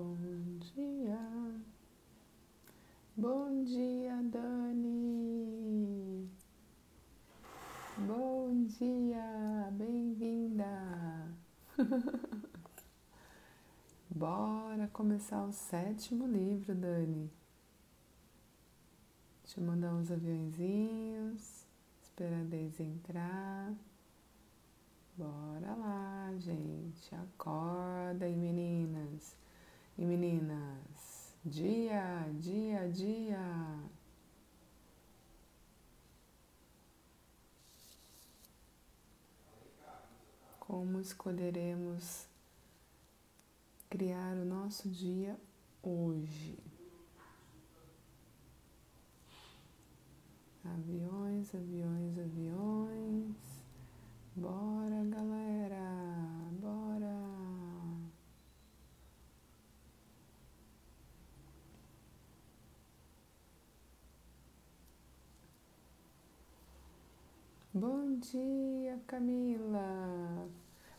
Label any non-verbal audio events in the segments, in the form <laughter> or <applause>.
Bom dia. Bom dia, Dani. Bom dia, bem-vinda. <laughs> Bora começar o sétimo livro, Dani. Deixa eu mandar uns aviãozinhos, esperar Deise entrar. Bora lá, gente. Acorda meninas e meninas. Dia, dia, dia. Como escolheremos criar o nosso dia hoje? Aviões, aviões, aviões. Bora, galera, bora. Bom dia, Camila.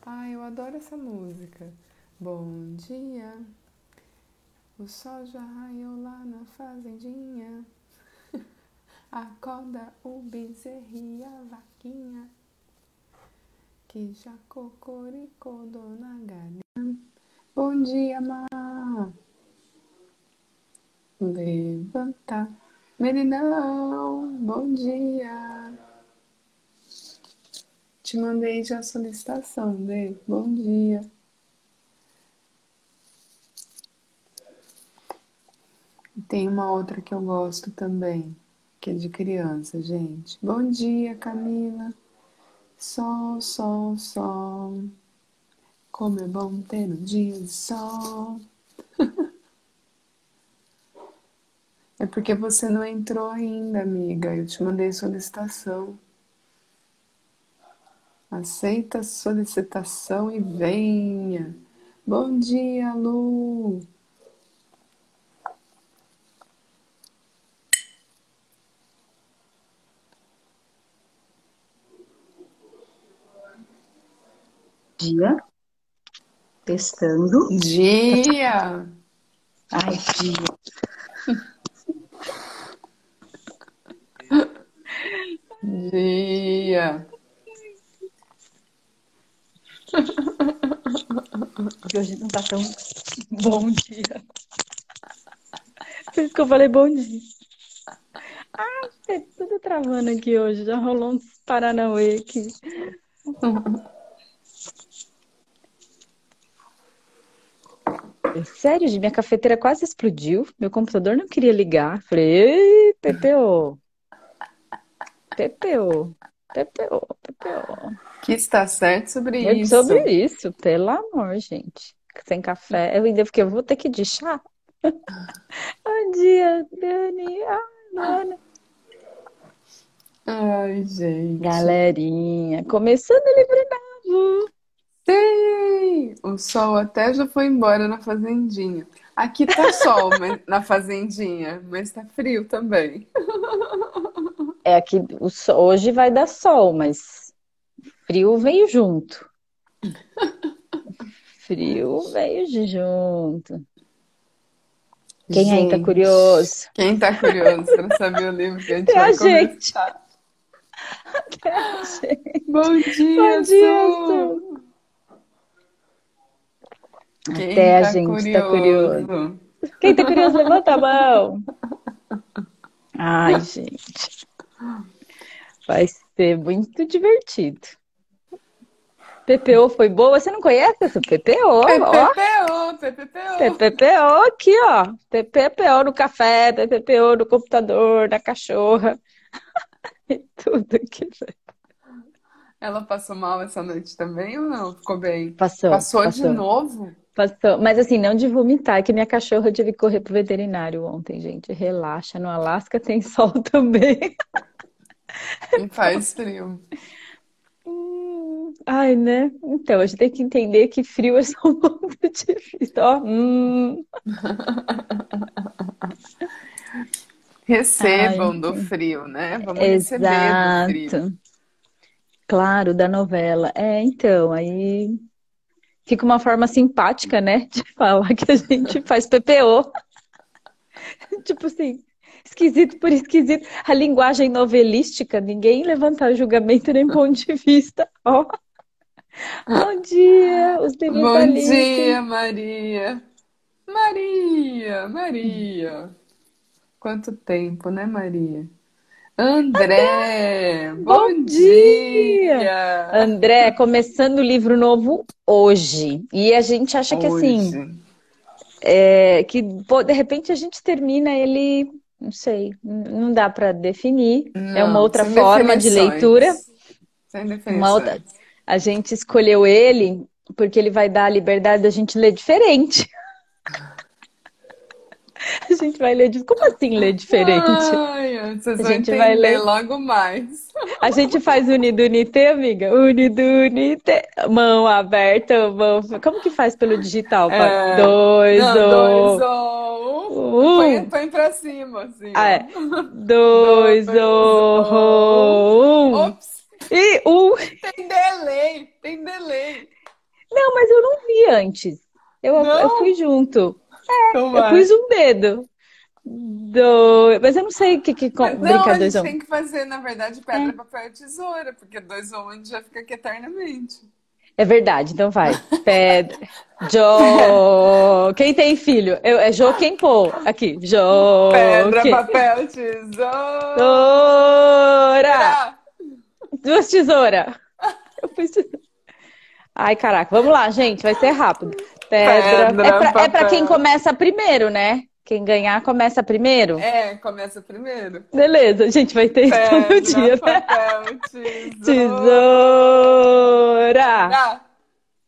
Ai, eu adoro essa música. Bom dia. O sol já raiou lá na fazendinha. <laughs> Acorda o bezerro e a vaquinha. Que já cocoricou dona galinha. Bom dia, Má. Levanta. Meninão, bom dia. Te mandei já a solicitação, Dê. Bom dia. Tem uma outra que eu gosto também, que é de criança, gente. Bom dia, Camila. Sol, sol, sol. Como é bom ter um dia de sol. <laughs> é porque você não entrou ainda, amiga. Eu te mandei solicitação. Aceita a solicitação e venha. Bom dia, Lu. Dia. Testando. Dia. Ai, dia. <laughs> Dia. Hoje não tá tão bom dia. Por isso que eu falei bom dia. Ah, é tudo travando aqui hoje. Já rolou uns Paranauê aqui. É sério, gente, minha cafeteira quase explodiu. Meu computador não queria ligar. Falei, ei, PPO. PPO. PPO, PPO. Que está certo sobre É isso. sobre isso, pelo amor, gente. Sem café. Eu ainda fiquei, eu vou ter que ir de chá. <laughs> Bom dia, Dani. Ah, Luana. Ai, gente. Galerinha, começando o livro novo. Sim! O sol até já foi embora na fazendinha. Aqui tá sol <laughs> na fazendinha, mas tá frio também. <laughs> É aqui, hoje vai dar sol, mas frio veio junto. <laughs> Frio veio junto. Quem aí tá Gente, curioso? Quem tá curioso para saber o livro que a gente É a vai gente. começar? Gente, Bom dia, Bom dia, Até a tá gente tá curioso? curioso. Quem tá curioso, levanta a mão. <laughs> Ai, gente. Vai ser muito divertido. PPO foi boa? Você não conhece essa PPO? Ó, PPPO, PPPO. PPPO aqui, ó. PPPO no café, PPPO no computador, na cachorra. E tudo aqui. Ela passou mal essa noite também ou não? Ficou bem? Passou, Passou de passou, novo? passou. Mas assim, não de vomitar, é que minha cachorra tive que correr pro veterinário ontem, gente. Relaxa, no Alasca tem sol também. E faz frio. Hum, Ai, né? Então, a gente tem que entender que frio é só um <laughs> pouco difícil. Ó, hum. <laughs> Recebam Ai, do frio, né? Vamos receber do frio. exato. Claro, da novela. É, então, aí fica uma forma simpática, né? De falar que a gente faz PPO. <laughs> tipo assim, esquisito por esquisito. A linguagem novelística, ninguém levanta julgamento nem <laughs> ponto de vista. Ó. Bom dia, os Bom dia, Maria. Maria, Maria. Quanto tempo, né, Maria? André, bom, bom dia. dia. André, começando o livro novo hoje. E a gente acha hoje. que assim, é, que de repente a gente termina ele, não sei, não dá para definir. Não, é uma outra forma de leitura. Sem definições. Outra... A gente escolheu ele porque ele vai dar a liberdade da gente ler diferente. <laughs> A gente vai ler. Como assim ler diferente? Ai, vocês a gente vai ler logo mais. A gente faz unidunité, amiga? Unidunité. Mão aberta, mão. Como que faz pelo digital? É... Dois, Não, dois. Um. Põe, pra cima, assim. Ah, é. <laughs> Dois, dois ou. Um. Ops. E um. Tem delay, tem delay. Não, mas eu não vi antes. Eu, eu fui junto. É, então eu pus um dedo. Do... Mas eu não sei o que, que não, brinca dois a gente tem que fazer, na verdade, pedra, é. papel e tesoura, porque dois ou um já fica aqui eternamente. É verdade, então vai. <laughs> Pedra. Jo. Quem tem filho? Eu, é Jo quem pô. Aqui. Jo. Pedra, quem... papel, tesoura. Duas tesouras. Eu pus Ai, caraca. Vamos lá, gente. Vai ser rápido. Pedra. Pedra é, pra, é pra quem começa primeiro, né? Quem ganhar começa primeiro? É, começa primeiro. Beleza, a gente vai ter Pedra, isso todo dia. Papel, <laughs> tesoura. tesoura. Ah,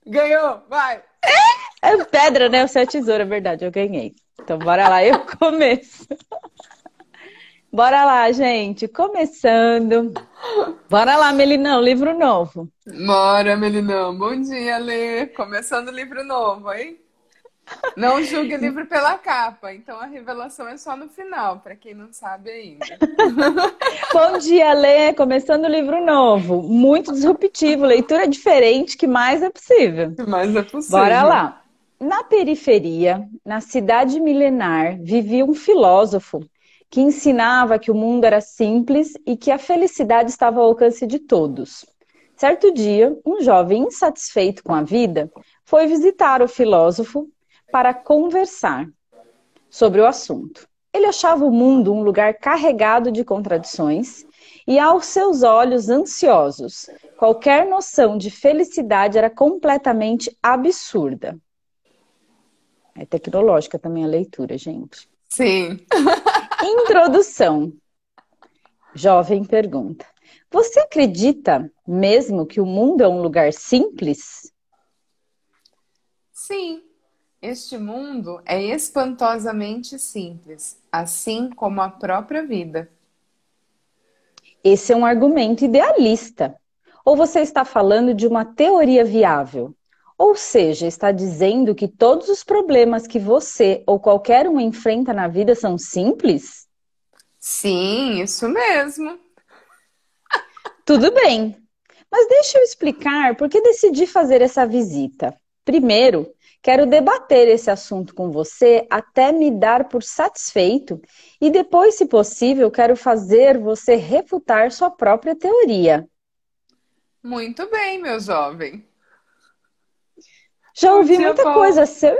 ganhou, vai. É pedra, né? Você é tesoura, é verdade, eu ganhei. Então bora lá, eu <laughs> começo. Bora lá, gente. Começando. Bora lá, Melinão, livro novo. Bora, Melinão. Bom dia, Lê. Começando o livro novo, hein? Não julgue o livro pela capa, então a revelação é só no final, para quem não sabe ainda. Bom dia, Lê. Começando o livro novo. Muito disruptivo, leitura diferente, que mais é possível. Que mais é possível. Bora lá. Na periferia, na cidade milenar, vivia um filósofo que ensinava que o mundo era simples e que a felicidade estava ao alcance de todos. Certo dia, um jovem insatisfeito com a vida foi visitar o filósofo para conversar sobre o assunto. Ele achava o mundo um lugar carregado de contradições e, aos seus olhos ansiosos, qualquer noção de felicidade era completamente absurda. É tecnológica também a leitura, gente. Sim. <laughs> Introdução. Jovem pergunta: Você acredita mesmo que o mundo é um lugar simples? Sim. Este mundo é espantosamente simples, assim como a própria vida. Esse é um argumento idealista. Ou você está falando de uma teoria viável? Ou seja, está dizendo que todos os problemas que você ou qualquer um enfrenta na vida são simples? Sim, isso mesmo. <laughs> Tudo bem. Mas deixa eu explicar por que decidi fazer essa visita. Primeiro, quero debater esse assunto com você até me dar por satisfeito e depois, se possível, quero fazer você refutar sua própria teoria. Muito bem, meu jovem. Já ouvi muita coisa a seu,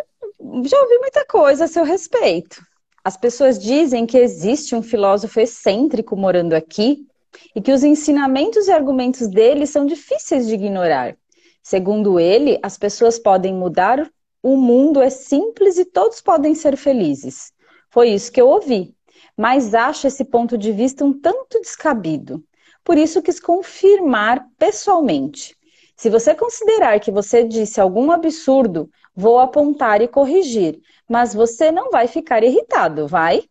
já ouvi muita coisa a seu respeito. As pessoas dizem que existe um filósofo excêntrico morando aqui e que os ensinamentos e argumentos dele são difíceis de ignorar. Segundo ele, as pessoas podem mudar, o mundo é simples e todos podem ser felizes. Foi isso que eu ouvi, mas acho esse ponto de vista um tanto descabido. Por isso quis confirmar pessoalmente. Se você considerar que você disse algum absurdo, vou apontar e corrigir, mas você não vai ficar irritado, vai?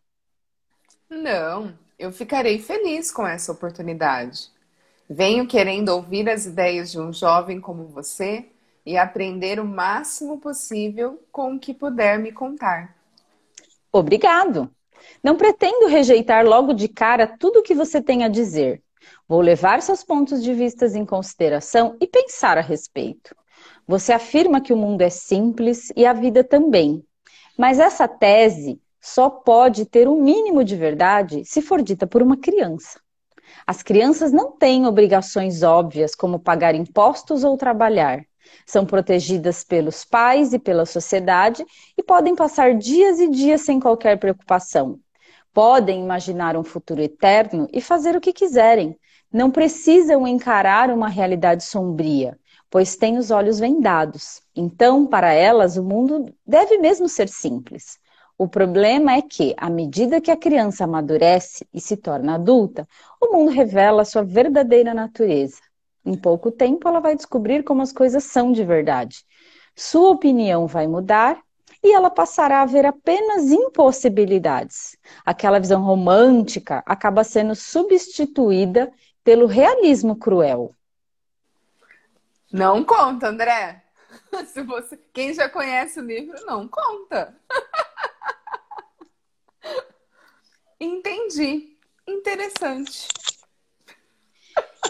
Não, eu ficarei feliz com essa oportunidade. Venho querendo ouvir as ideias de um jovem como você e aprender o máximo possível com o que puder me contar. Obrigado. Não pretendo rejeitar logo de cara tudo o que você tem a dizer. Vou levar seus pontos de vista em consideração e pensar a respeito. Você afirma que o mundo é simples e a vida também. Mas essa tese só pode ter um mínimo de verdade se for dita por uma criança. As crianças não têm obrigações óbvias como pagar impostos ou trabalhar. São protegidas pelos pais e pela sociedade e podem passar dias e dias sem qualquer preocupação. Podem imaginar um futuro eterno e fazer o que quiserem. Não precisam encarar uma realidade sombria, pois têm os olhos vendados. Então, para elas, o mundo deve mesmo ser simples. O problema é que, à medida que a criança amadurece e se torna adulta, o mundo revela sua verdadeira natureza. Em pouco tempo, ela vai descobrir como as coisas são de verdade. Sua opinião vai mudar e ela passará a ver apenas impossibilidades. Aquela visão romântica acaba sendo substituída pelo realismo cruel. Não conta, André. <laughs> Se você, quem já conhece o livro, não conta. <laughs> Entendi. Interessante.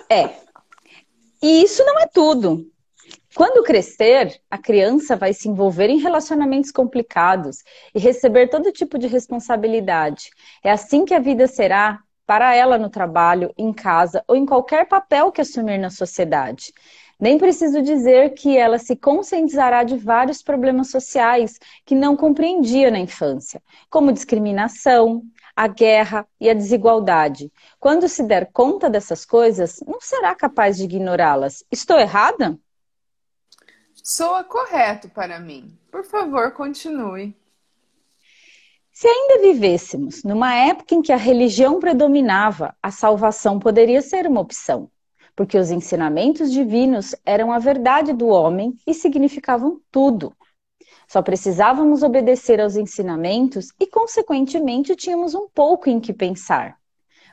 É, e isso não é tudo. Quando crescer, a criança vai se envolver em relacionamentos complicados e receber todo tipo de responsabilidade. É assim que a vida será para ela no trabalho, em casa ou em qualquer papel que assumir na sociedade. Nem preciso dizer que ela se conscientizará de vários problemas sociais que não compreendia na infância, como discriminação, a guerra e a desigualdade. Quando se der conta dessas coisas, não será capaz de ignorá-las. Estou errada? Soa correto para mim. Por favor, continue. Se ainda vivêssemos numa época em que a religião predominava, a salvação poderia ser uma opção, porque os ensinamentos divinos eram a verdade do homem e significavam tudo. Só precisávamos obedecer aos ensinamentos e, consequentemente, tínhamos um pouco em que pensar.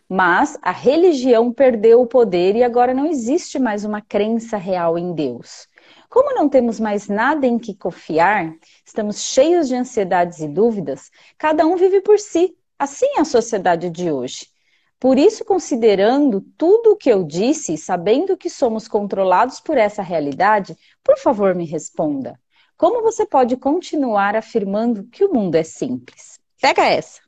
Mas a religião perdeu o poder e agora não existe mais uma crença real em Deus. Como não temos mais nada em que confiar, estamos cheios de ansiedades e dúvidas, cada um vive por si. Assim é a sociedade de hoje. Por isso, considerando tudo o que eu disse sabendo que somos controlados por essa realidade, por favor, me responda. Como você pode continuar afirmando que o mundo é simples? Pega essa.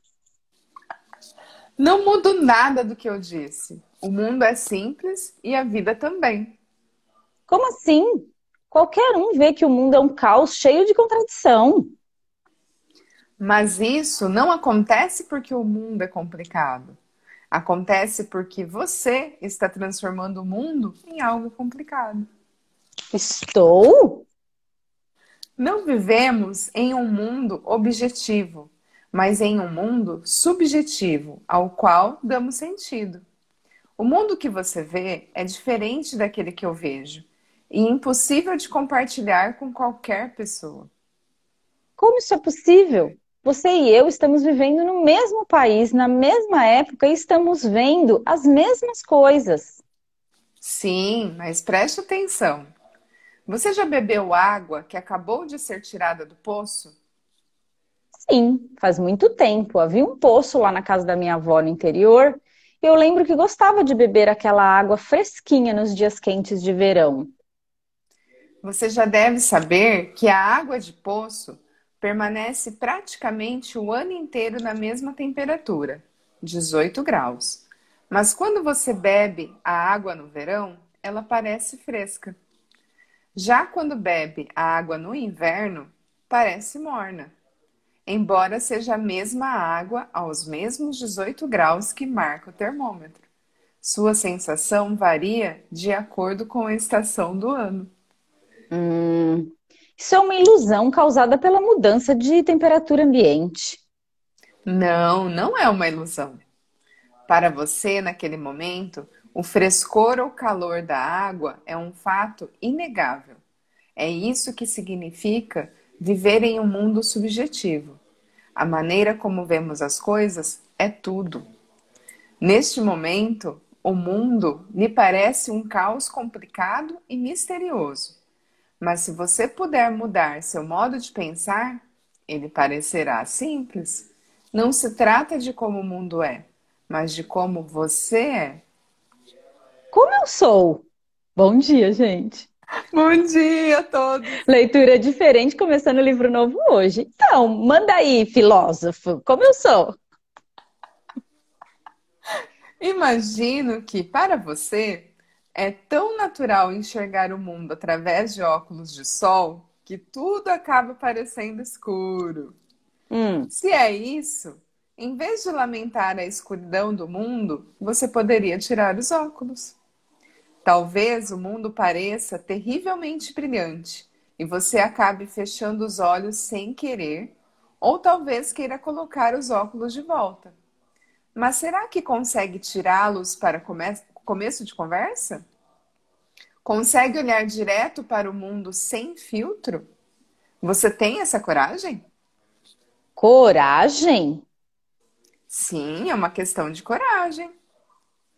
Não mudo nada do que eu disse. O mundo é simples e a vida também. Como assim? Qualquer um vê que o mundo é um caos cheio de contradição. Mas isso não acontece porque o mundo é complicado. Acontece porque você está transformando o mundo em algo complicado. Estou? Não vivemos em um mundo objetivo, mas em um mundo subjetivo, ao qual damos sentido. O mundo que você vê é diferente daquele que eu vejo e impossível de compartilhar com qualquer pessoa. Como isso é possível? Você e eu estamos vivendo no mesmo país, na mesma época e estamos vendo as mesmas coisas. Sim, mas preste atenção. Você já bebeu água que acabou de ser tirada do poço? Sim, faz muito tempo. Havia um poço lá na casa da minha avó no interior. E eu lembro que gostava de beber aquela água fresquinha nos dias quentes de verão. Você já deve saber que a água de poço permanece praticamente o ano inteiro na mesma temperatura, 18 graus. Mas quando você bebe a água no verão, ela parece fresca. Já quando bebe a água no inverno, parece morna, embora seja a mesma água aos mesmos 18 graus que marca o termômetro. Sua sensação varia de acordo com a estação do ano. Hum, isso é uma ilusão causada pela mudança de temperatura ambiente. Não, não é uma ilusão. Para você, naquele momento, o frescor ou calor da água é um fato inegável. É isso que significa viver em um mundo subjetivo. A maneira como vemos as coisas é tudo. Neste momento, o mundo lhe parece um caos complicado e misterioso. Mas se você puder mudar seu modo de pensar, ele parecerá simples. Não se trata de como o mundo é, mas de como você é. Como eu sou? Bom dia, gente. Bom dia a todos. Leitura diferente, começando o livro novo hoje. Então, manda aí, filósofo, como eu sou. Imagino que, para você, é tão natural enxergar o mundo através de óculos de sol que tudo acaba parecendo escuro. Hum. Se é isso, em vez de lamentar a escuridão do mundo, você poderia tirar os óculos. Talvez o mundo pareça terrivelmente brilhante e você acabe fechando os olhos sem querer, ou talvez queira colocar os óculos de volta. Mas será que consegue tirá-los para come começo de conversa? Consegue olhar direto para o mundo sem filtro? Você tem essa coragem? Coragem? Sim, é uma questão de coragem.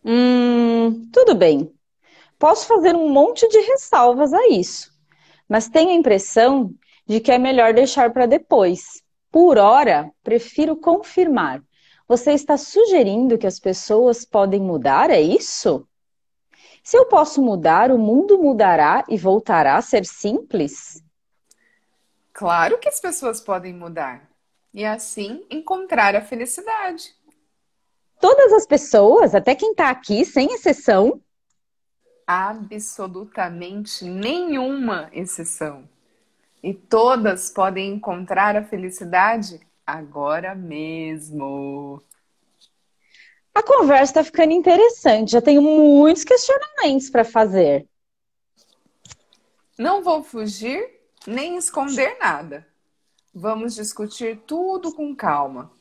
Hum, tudo bem. Posso fazer um monte de ressalvas a isso, mas tenho a impressão de que é melhor deixar para depois. Por hora, prefiro confirmar. Você está sugerindo que as pessoas podem mudar, é isso? Se eu posso mudar, o mundo mudará e voltará a ser simples? Claro que as pessoas podem mudar e assim encontrar a felicidade. Todas as pessoas, até quem está aqui, sem exceção? Absolutamente nenhuma exceção. E todas podem encontrar a felicidade agora mesmo. A conversa está ficando interessante. Já tenho muitos questionamentos para fazer. Não vou fugir nem esconder nada. Vamos discutir tudo com calma.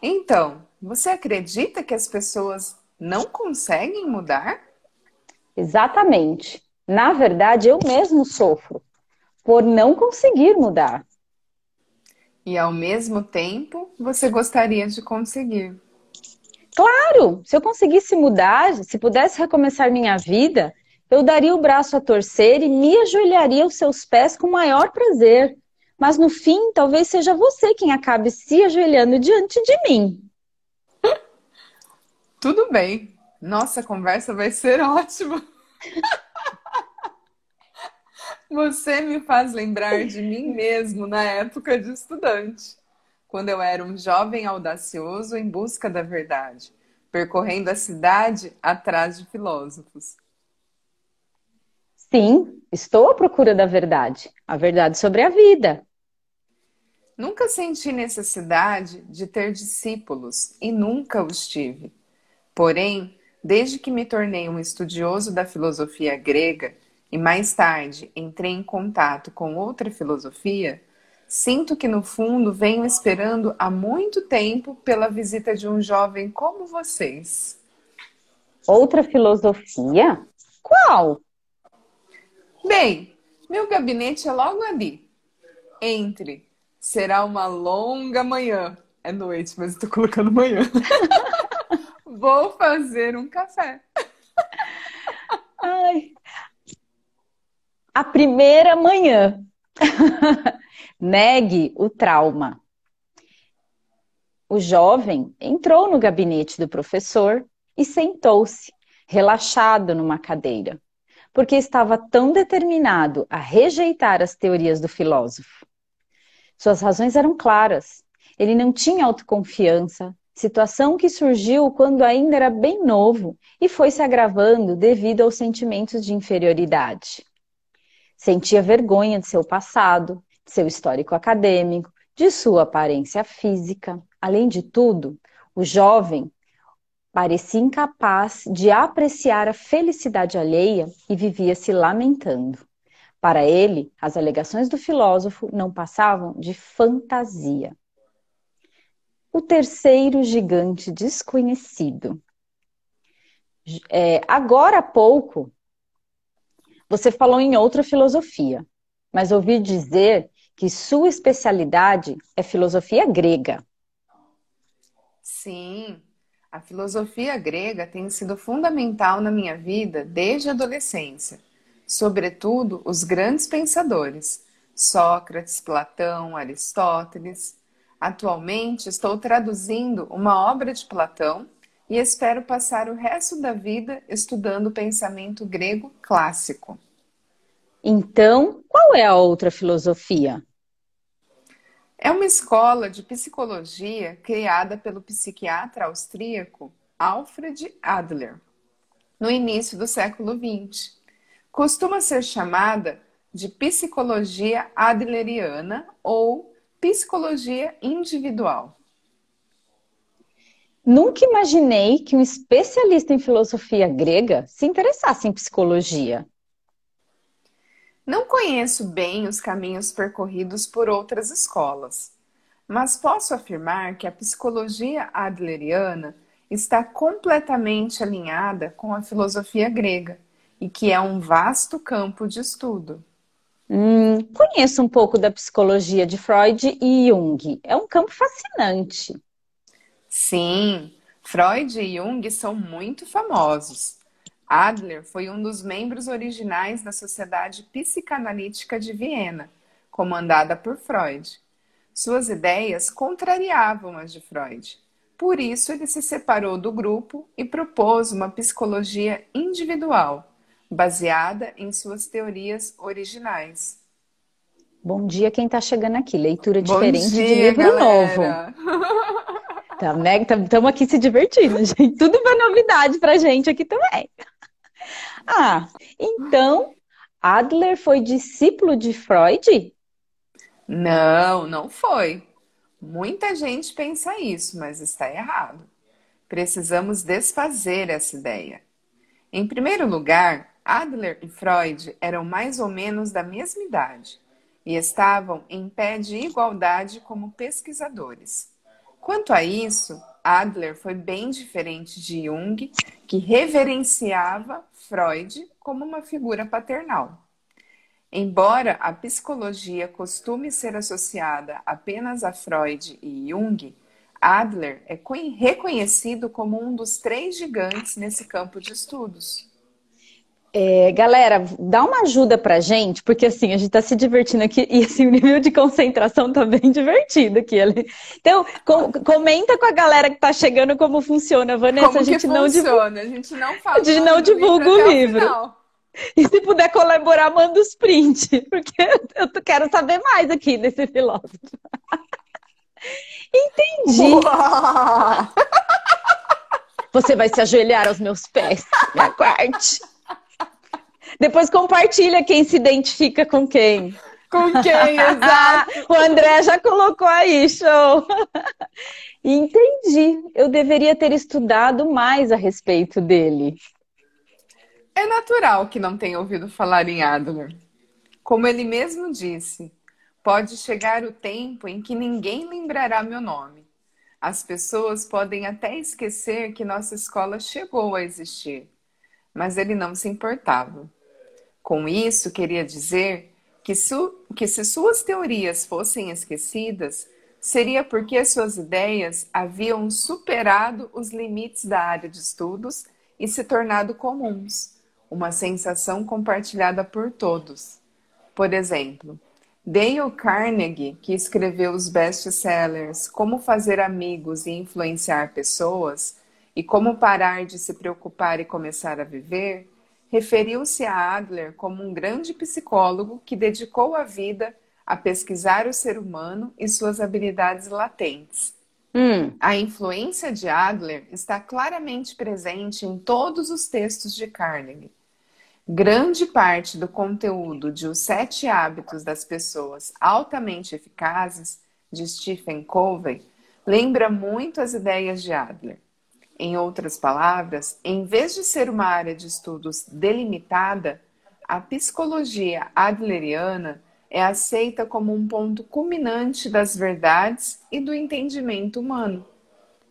Então, você acredita que as pessoas não conseguem mudar? Exatamente. Na verdade, eu mesmo sofro por não conseguir mudar. E ao mesmo tempo, você gostaria de conseguir. Claro, se eu conseguisse mudar, se pudesse recomeçar minha vida, eu daria o braço a torcer e me ajoelharia aos seus pés com o maior prazer. Mas no fim, talvez seja você quem acabe se ajoelhando diante de mim. Tudo bem. Nossa conversa vai ser ótima. Você me faz lembrar de mim mesmo na época de estudante quando eu era um jovem audacioso em busca da verdade, percorrendo a cidade atrás de filósofos. Sim, estou à procura da verdade, a verdade sobre a vida. Nunca senti necessidade de ter discípulos e nunca os tive. Porém, desde que me tornei um estudioso da filosofia grega e mais tarde entrei em contato com outra filosofia, Sinto que no fundo venho esperando há muito tempo pela visita de um jovem como vocês. Outra filosofia? Qual? Bem, meu gabinete é logo ali. Entre. Será uma longa manhã. É noite, mas estou colocando manhã. <laughs> Vou fazer um café. Ai. A primeira manhã. <laughs> Negue o trauma. O jovem entrou no gabinete do professor e sentou-se, relaxado numa cadeira, porque estava tão determinado a rejeitar as teorias do filósofo. Suas razões eram claras. Ele não tinha autoconfiança, situação que surgiu quando ainda era bem novo e foi se agravando devido aos sentimentos de inferioridade. Sentia vergonha de seu passado, de seu histórico acadêmico, de sua aparência física. Além de tudo, o jovem parecia incapaz de apreciar a felicidade alheia e vivia se lamentando. Para ele, as alegações do filósofo não passavam de fantasia. O terceiro gigante desconhecido. É, agora há pouco, você falou em outra filosofia, mas ouvi dizer que sua especialidade é filosofia grega. Sim, a filosofia grega tem sido fundamental na minha vida desde a adolescência, sobretudo os grandes pensadores, Sócrates, Platão, Aristóteles. Atualmente estou traduzindo uma obra de Platão e espero passar o resto da vida estudando o pensamento grego clássico. Então, qual é a outra filosofia? É uma escola de psicologia criada pelo psiquiatra austríaco Alfred Adler, no início do século XX. Costuma ser chamada de psicologia adleriana ou psicologia individual. Nunca imaginei que um especialista em filosofia grega se interessasse em psicologia. Não conheço bem os caminhos percorridos por outras escolas, mas posso afirmar que a psicologia adleriana está completamente alinhada com a filosofia grega e que é um vasto campo de estudo. Hum, conheço um pouco da psicologia de Freud e Jung. É um campo fascinante. Sim, Freud e Jung são muito famosos. Adler foi um dos membros originais da Sociedade Psicanalítica de Viena, comandada por Freud. Suas ideias contrariavam as de Freud. Por isso, ele se separou do grupo e propôs uma psicologia individual, baseada em suas teorias originais. Bom dia quem está chegando aqui. Leitura diferente dia, de livro galera. novo. Estamos <laughs> tá, aqui se divertindo, <laughs> gente. Tudo uma novidade pra gente aqui também. Ah, então Adler foi discípulo de Freud? Não, não foi. Muita gente pensa isso, mas está errado. Precisamos desfazer essa ideia. Em primeiro lugar, Adler e Freud eram mais ou menos da mesma idade e estavam em pé de igualdade como pesquisadores. Quanto a isso, Adler foi bem diferente de Jung, que reverenciava Freud como uma figura paternal. Embora a psicologia costume ser associada apenas a Freud e Jung, Adler é reconhecido como um dos três gigantes nesse campo de estudos. É, galera, dá uma ajuda pra gente, porque assim, a gente tá se divertindo aqui e assim, o nível de concentração tá bem divertido aqui. Então, com, comenta com a galera que tá chegando como funciona, Vanessa. Como a gente não divulga. A gente não fala. A gente não divulga o livro. E se puder colaborar, manda os prints, <laughs> porque eu quero saber mais aqui desse filósofo. Entendi. Você vai se ajoelhar aos meus pés, me aguarde. Depois compartilha quem se identifica com quem. Com quem, <laughs> exato. o André já colocou aí, show. <laughs> Entendi. Eu deveria ter estudado mais a respeito dele. É natural que não tenha ouvido falar em Adler. Como ele mesmo disse, pode chegar o tempo em que ninguém lembrará meu nome. As pessoas podem até esquecer que nossa escola chegou a existir, mas ele não se importava. Com isso, queria dizer que, su que se suas teorias fossem esquecidas, seria porque suas ideias haviam superado os limites da área de estudos e se tornado comuns, uma sensação compartilhada por todos. Por exemplo, Dale Carnegie, que escreveu os best-sellers Como Fazer Amigos e Influenciar Pessoas e Como Parar de Se Preocupar e Começar a Viver, referiu-se a Adler como um grande psicólogo que dedicou a vida a pesquisar o ser humano e suas habilidades latentes. Hum. A influência de Adler está claramente presente em todos os textos de Carnegie. Grande parte do conteúdo de Os Sete Hábitos das Pessoas Altamente Eficazes, de Stephen Covey, lembra muito as ideias de Adler. Em outras palavras, em vez de ser uma área de estudos delimitada, a psicologia adleriana é aceita como um ponto culminante das verdades e do entendimento humano.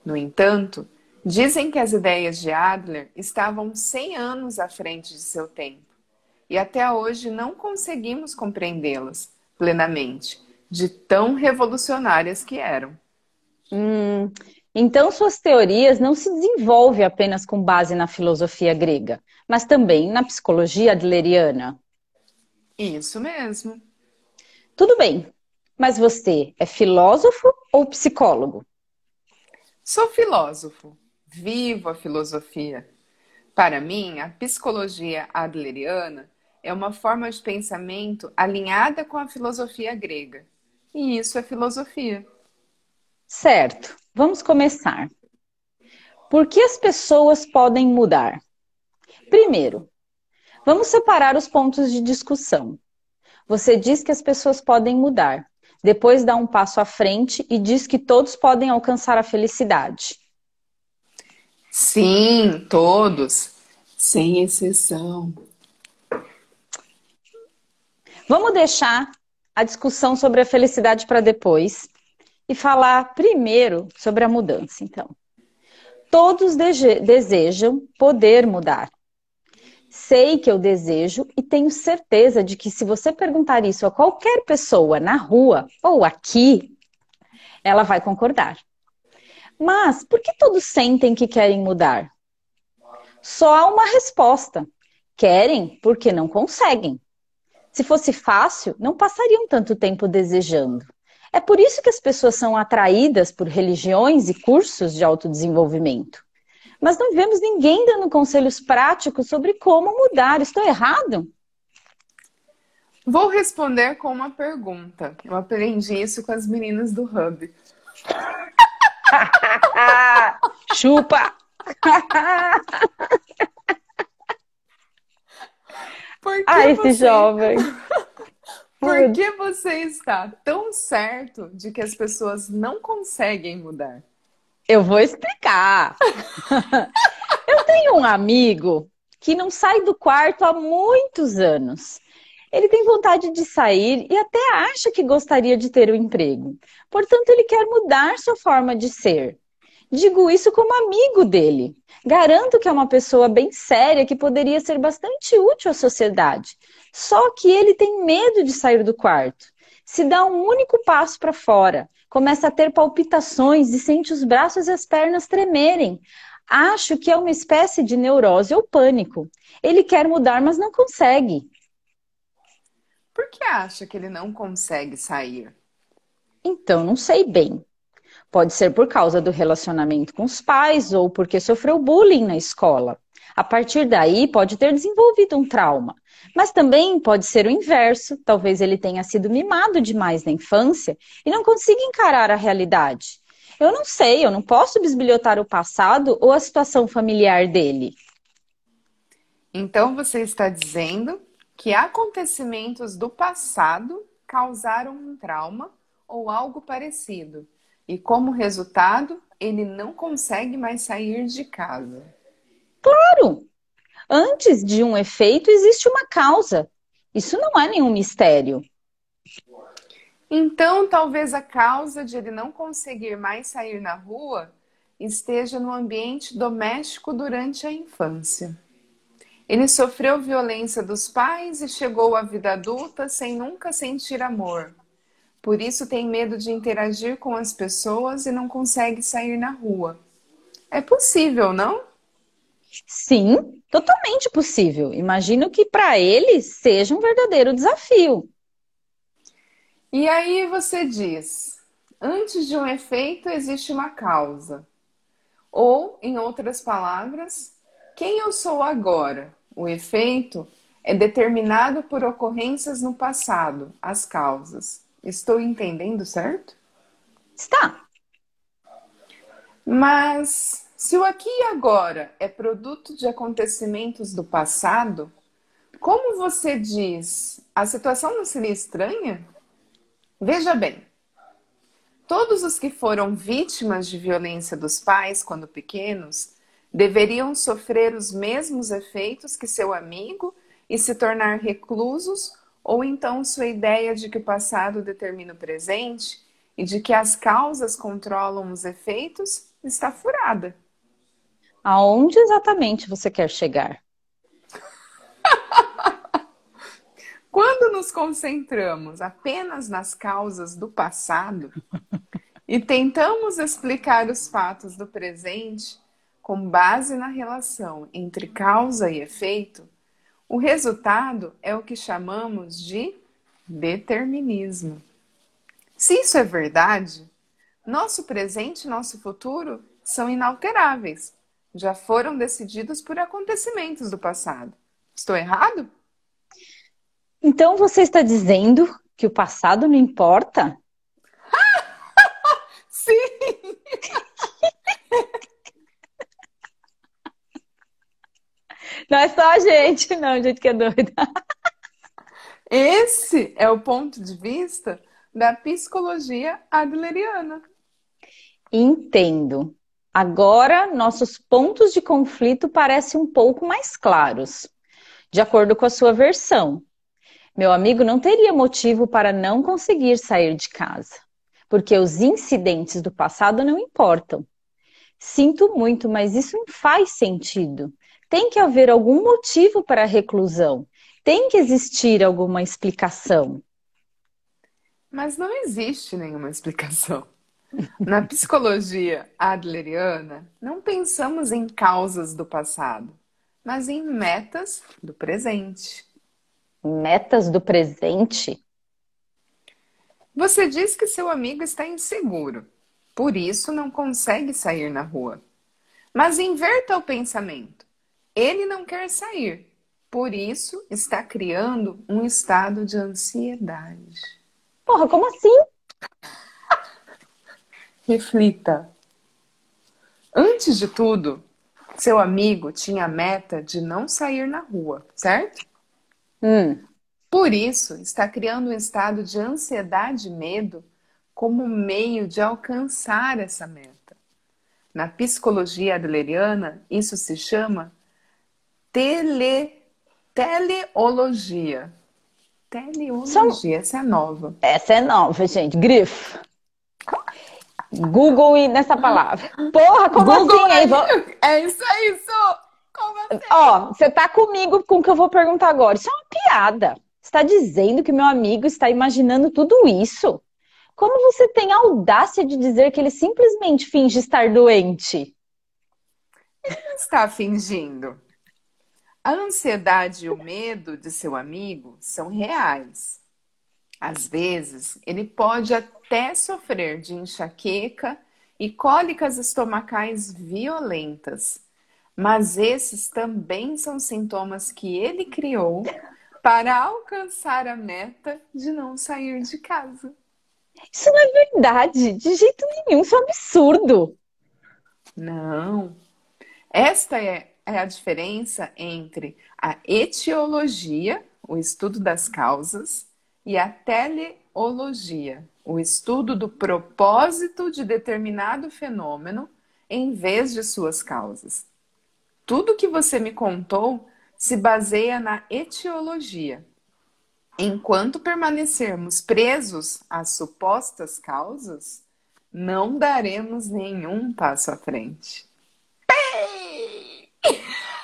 No entanto, dizem que as ideias de Adler estavam 100 anos à frente de seu tempo e até hoje não conseguimos compreendê-las plenamente, de tão revolucionárias que eram. Hum, então, suas teorias não se desenvolvem apenas com base na filosofia grega, mas também na psicologia adleriana. Isso mesmo. Tudo bem, mas você é filósofo ou psicólogo? Sou filósofo. Vivo a filosofia. Para mim, a psicologia adleriana é uma forma de pensamento alinhada com a filosofia grega. E isso é filosofia. Certo, vamos começar. Por que as pessoas podem mudar? Primeiro, vamos separar os pontos de discussão. Você diz que as pessoas podem mudar, depois dá um passo à frente e diz que todos podem alcançar a felicidade. Sim, todos, sem exceção. Vamos deixar a discussão sobre a felicidade para depois e falar primeiro sobre a mudança, então. Todos desejam poder mudar. Sei que eu desejo e tenho certeza de que se você perguntar isso a qualquer pessoa na rua ou aqui, ela vai concordar. Mas por que todos sentem que querem mudar? Só há uma resposta: querem porque não conseguem. Se fosse fácil, não passariam tanto tempo desejando. É por isso que as pessoas são atraídas por religiões e cursos de autodesenvolvimento. Mas não vemos ninguém dando conselhos práticos sobre como mudar. Estou errado? Vou responder com uma pergunta. Eu aprendi isso com as meninas do Hub. <laughs> Chupa! Por que ah, esse você... jovem. <laughs> Por que você está tão certo de que as pessoas não conseguem mudar? Eu vou explicar. <laughs> Eu tenho um amigo que não sai do quarto há muitos anos. Ele tem vontade de sair e até acha que gostaria de ter um emprego. Portanto, ele quer mudar sua forma de ser. Digo isso como amigo dele. Garanto que é uma pessoa bem séria que poderia ser bastante útil à sociedade. Só que ele tem medo de sair do quarto. Se dá um único passo para fora, começa a ter palpitações e sente os braços e as pernas tremerem. Acho que é uma espécie de neurose ou pânico. Ele quer mudar, mas não consegue. Por que acha que ele não consegue sair? Então, não sei bem. Pode ser por causa do relacionamento com os pais ou porque sofreu bullying na escola. A partir daí, pode ter desenvolvido um trauma. Mas também pode ser o inverso. Talvez ele tenha sido mimado demais na infância e não consiga encarar a realidade. Eu não sei, eu não posso bisbilhotar o passado ou a situação familiar dele. Então você está dizendo que acontecimentos do passado causaram um trauma ou algo parecido e, como resultado, ele não consegue mais sair de casa. Claro! Antes de um efeito existe uma causa. Isso não é nenhum mistério. Então, talvez a causa de ele não conseguir mais sair na rua esteja no ambiente doméstico durante a infância. Ele sofreu violência dos pais e chegou à vida adulta sem nunca sentir amor. Por isso tem medo de interagir com as pessoas e não consegue sair na rua. É possível, não? Sim, totalmente possível. Imagino que para ele seja um verdadeiro desafio. E aí você diz: antes de um efeito existe uma causa. Ou, em outras palavras, quem eu sou agora? O efeito é determinado por ocorrências no passado, as causas. Estou entendendo certo? Está. Mas se o aqui e agora é produto de acontecimentos do passado, como você diz, a situação não seria estranha? Veja bem, todos os que foram vítimas de violência dos pais quando pequenos deveriam sofrer os mesmos efeitos que seu amigo e se tornar reclusos ou então sua ideia de que o passado determina o presente e de que as causas controlam os efeitos está furada. Aonde exatamente você quer chegar? <laughs> Quando nos concentramos apenas nas causas do passado e tentamos explicar os fatos do presente com base na relação entre causa e efeito, o resultado é o que chamamos de determinismo. Se isso é verdade, nosso presente e nosso futuro são inalteráveis, já foram decididos por acontecimentos do passado. Estou errado? Então você está dizendo que o passado não importa? Sim! Não é só a gente, <laughs> não, gente que é doida. Esse é o ponto de vista da psicologia adleriana. Entendo. Agora, nossos pontos de conflito parecem um pouco mais claros, de acordo com a sua versão. Meu amigo não teria motivo para não conseguir sair de casa, porque os incidentes do passado não importam. Sinto muito, mas isso não faz sentido. Tem que haver algum motivo para a reclusão. Tem que existir alguma explicação. Mas não existe nenhuma explicação. Na psicologia adleriana, não pensamos em causas do passado, mas em metas do presente. Metas do presente? Você diz que seu amigo está inseguro, por isso não consegue sair na rua. Mas inverta o pensamento. Ele não quer sair, por isso está criando um estado de ansiedade. Porra, como assim? Reflita. Antes de tudo, seu amigo tinha a meta de não sair na rua, certo? Hum. Por isso, está criando um estado de ansiedade e medo como meio de alcançar essa meta. Na psicologia adleriana, isso se chama tele, teleologia. Teleologia, essa é nova. Essa é nova, gente. Grifo. Google e nessa palavra. Porra, como Google assim? É, é isso, é isso! Como assim? Ó, você tá comigo com o que eu vou perguntar agora. Isso é uma piada. Você está dizendo que meu amigo está imaginando tudo isso? Como você tem a audácia de dizer que ele simplesmente finge estar doente? Ele não está fingindo. A ansiedade e o medo de seu amigo são reais. Às vezes, ele pode até sofrer de enxaqueca e cólicas estomacais violentas, mas esses também são sintomas que ele criou para alcançar a meta de não sair de casa. Isso não é verdade, de jeito nenhum, isso é um absurdo. Não. Esta é, é a diferença entre a etiologia, o estudo das causas, e a teleologia, o estudo do propósito de determinado fenômeno em vez de suas causas. Tudo que você me contou se baseia na etiologia. Enquanto permanecermos presos às supostas causas, não daremos nenhum passo à frente.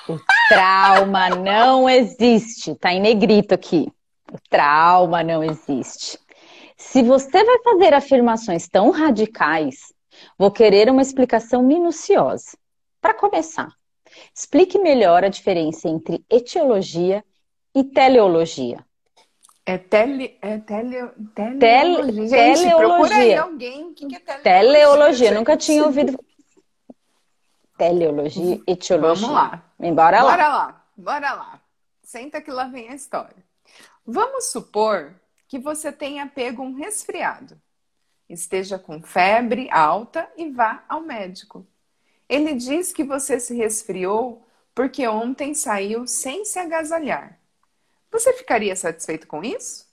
O trauma não existe, tá em negrito aqui. O trauma não existe. Se você vai fazer afirmações tão radicais, vou querer uma explicação minuciosa. Para começar, explique melhor a diferença entre etiologia e teleologia. É tele, é tele, teleologia. Tele, Gente, teleologia. procura aí alguém. Que, que é teleologia? Teleologia, nunca tinha ouvido. Teleologia, etiologia. Vamos lá. Embora lá. Bora lá, bora lá. Senta que lá vem a história. Vamos supor que você tenha pego um resfriado, esteja com febre alta e vá ao médico. Ele diz que você se resfriou porque ontem saiu sem se agasalhar. Você ficaria satisfeito com isso?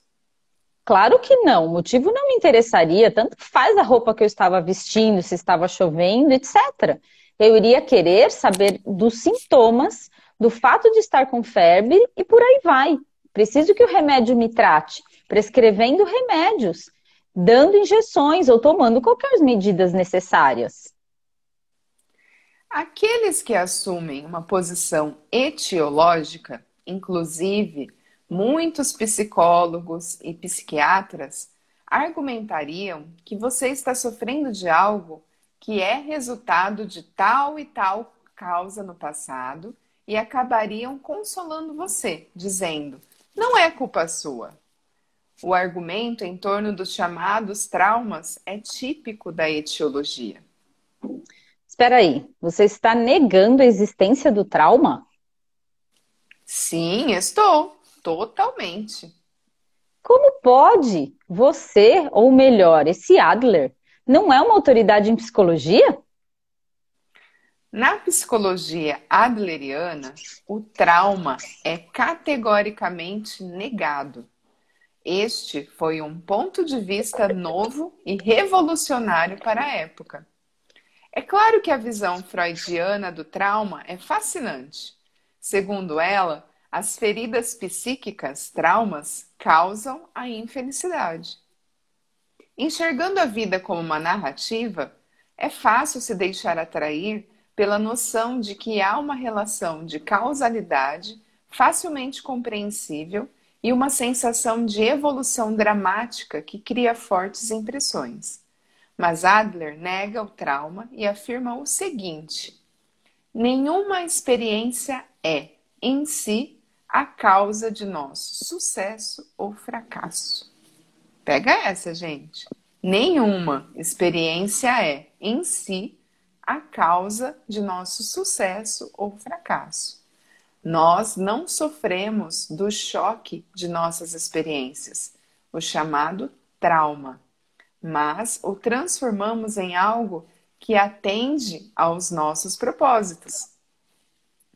Claro que não. O motivo não me interessaria, tanto faz a roupa que eu estava vestindo, se estava chovendo, etc. Eu iria querer saber dos sintomas, do fato de estar com febre e por aí vai. Preciso que o remédio me trate, prescrevendo remédios, dando injeções ou tomando qualquer medidas necessárias. Aqueles que assumem uma posição etiológica, inclusive muitos psicólogos e psiquiatras, argumentariam que você está sofrendo de algo que é resultado de tal e tal causa no passado e acabariam consolando você, dizendo: não é culpa sua. O argumento em torno dos chamados traumas é típico da etiologia. Espera aí, você está negando a existência do trauma? Sim, estou. Totalmente. Como pode? Você, ou melhor, esse Adler, não é uma autoridade em psicologia? Na psicologia adleriana, o trauma é categoricamente negado. Este foi um ponto de vista novo e revolucionário para a época. É claro que a visão freudiana do trauma é fascinante. Segundo ela, as feridas psíquicas, traumas, causam a infelicidade. Enxergando a vida como uma narrativa, é fácil se deixar atrair pela noção de que há uma relação de causalidade facilmente compreensível e uma sensação de evolução dramática que cria fortes impressões. Mas Adler nega o trauma e afirma o seguinte: nenhuma experiência é, em si, a causa de nosso sucesso ou fracasso. Pega essa, gente. Nenhuma experiência é, em si, a causa de nosso sucesso ou fracasso. Nós não sofremos do choque de nossas experiências, o chamado trauma, mas o transformamos em algo que atende aos nossos propósitos.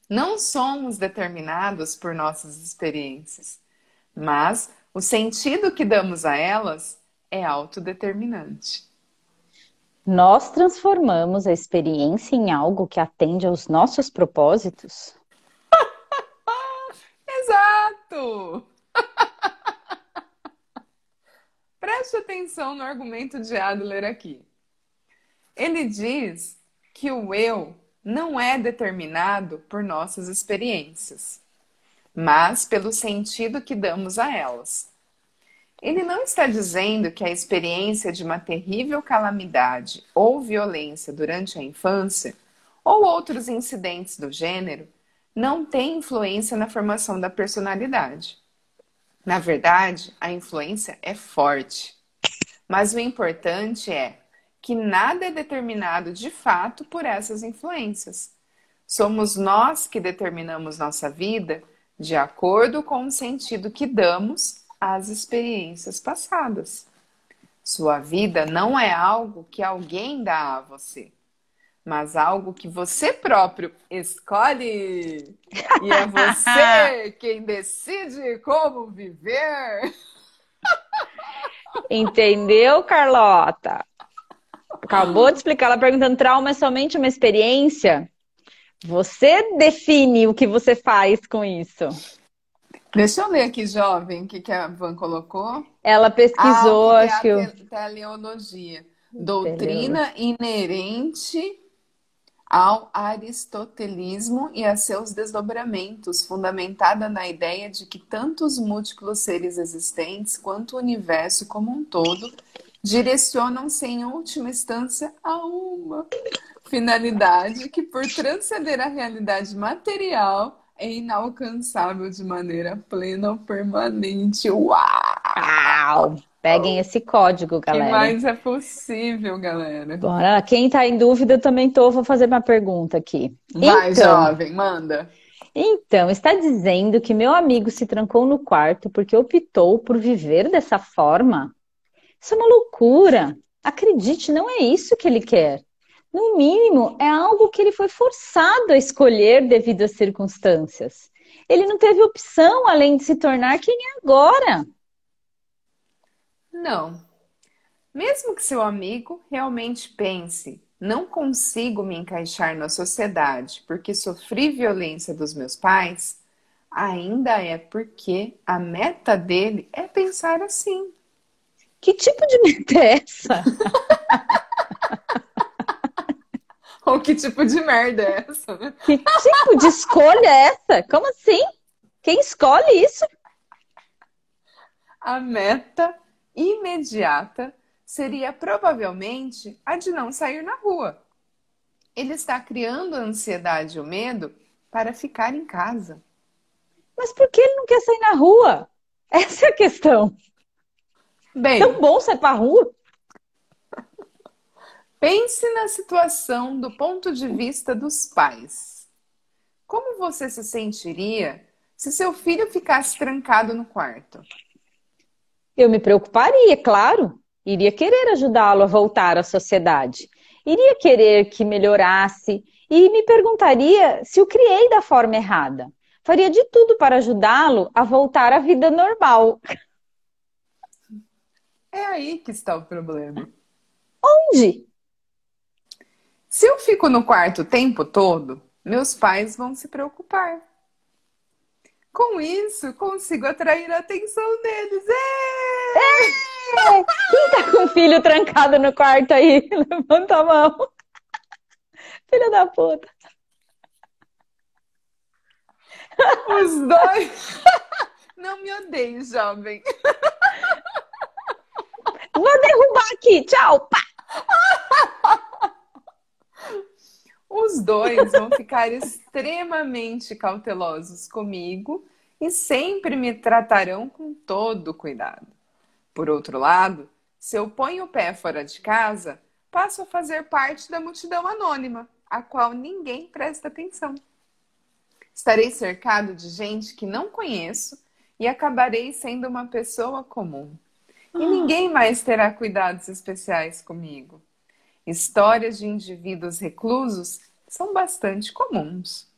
Não somos determinados por nossas experiências, mas o sentido que damos a elas é autodeterminante. Nós transformamos a experiência em algo que atende aos nossos propósitos? <laughs> Exato! <laughs> Preste atenção no argumento de Adler aqui. Ele diz que o eu não é determinado por nossas experiências, mas pelo sentido que damos a elas. Ele não está dizendo que a experiência de uma terrível calamidade ou violência durante a infância ou outros incidentes do gênero não tem influência na formação da personalidade. Na verdade, a influência é forte. Mas o importante é que nada é determinado de fato por essas influências. Somos nós que determinamos nossa vida de acordo com o sentido que damos às experiências passadas. Sua vida não é algo que alguém dá a você, mas algo que você próprio escolhe. E é você <laughs> quem decide como viver. <laughs> Entendeu, Carlota? Acabou de explicar, ela perguntando: trauma é somente uma experiência? Você define o que você faz com isso. Deixa eu ler aqui, jovem, o que, que a Van colocou. Ela pesquisou, ah, acho que. A teleologia. Doutrina inerente ao aristotelismo e a seus desdobramentos, fundamentada na ideia de que tanto os múltiplos seres existentes quanto o universo como um todo direcionam-se em última instância a uma finalidade que, por transcender a realidade material, é inalcançável de maneira plena ou permanente. Uau! Peguem esse código, galera. que mais é possível, galera? Bora. Quem tá em dúvida, eu também tô. Vou fazer uma pergunta aqui. Vai, então, jovem, manda. Então, está dizendo que meu amigo se trancou no quarto porque optou por viver dessa forma? Isso é uma loucura. Acredite, não é isso que ele quer. No mínimo, é algo que ele foi forçado a escolher devido às circunstâncias. Ele não teve opção além de se tornar quem é agora. Não. Mesmo que seu amigo realmente pense, não consigo me encaixar na sociedade porque sofri violência dos meus pais, ainda é porque a meta dele é pensar assim. Que tipo de meta é essa? <laughs> <laughs> Ou que tipo de merda é essa, né? Que tipo de escolha é essa? Como assim? Quem escolhe isso? A meta imediata seria provavelmente a de não sair na rua. Ele está criando a ansiedade e o medo para ficar em casa. Mas por que ele não quer sair na rua? Essa é a questão. Bem, Tão bom sair para rua. Pense na situação do ponto de vista dos pais. Como você se sentiria se seu filho ficasse trancado no quarto? Eu me preocuparia, claro. Iria querer ajudá-lo a voltar à sociedade. Iria querer que melhorasse e me perguntaria se o criei da forma errada. Faria de tudo para ajudá-lo a voltar à vida normal. É aí que está o problema. Onde? Se eu fico no quarto o tempo todo, meus pais vão se preocupar. Com isso, consigo atrair a atenção deles. É! Quem tá com o filho trancado no quarto aí? <laughs> Levanta a mão. Filha da puta. Os dois. <laughs> Não me odeie, jovem. Vou derrubar aqui. Tchau. Pá. <laughs> Os dois vão ficar <laughs> extremamente cautelosos comigo e sempre me tratarão com todo cuidado. Por outro lado, se eu ponho o pé fora de casa, passo a fazer parte da multidão anônima, a qual ninguém presta atenção. Estarei cercado de gente que não conheço e acabarei sendo uma pessoa comum. E ninguém mais terá cuidados especiais comigo. Histórias de indivíduos reclusos são bastante comuns.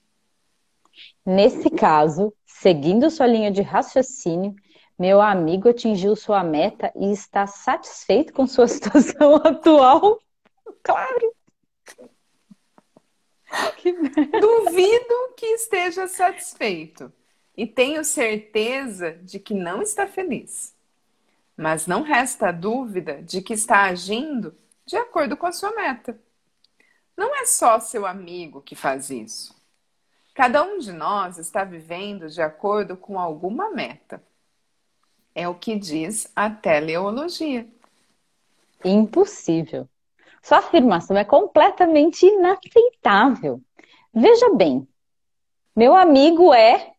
Nesse caso, seguindo sua linha de raciocínio, meu amigo atingiu sua meta e está satisfeito com sua <laughs> situação atual? Claro. Duvido que esteja satisfeito e tenho certeza de que não está feliz. Mas não resta dúvida de que está agindo de acordo com a sua meta. Não é só seu amigo que faz isso. Cada um de nós está vivendo de acordo com alguma meta. É o que diz a teleologia. Impossível. Sua afirmação é completamente inaceitável. Veja bem, meu amigo é.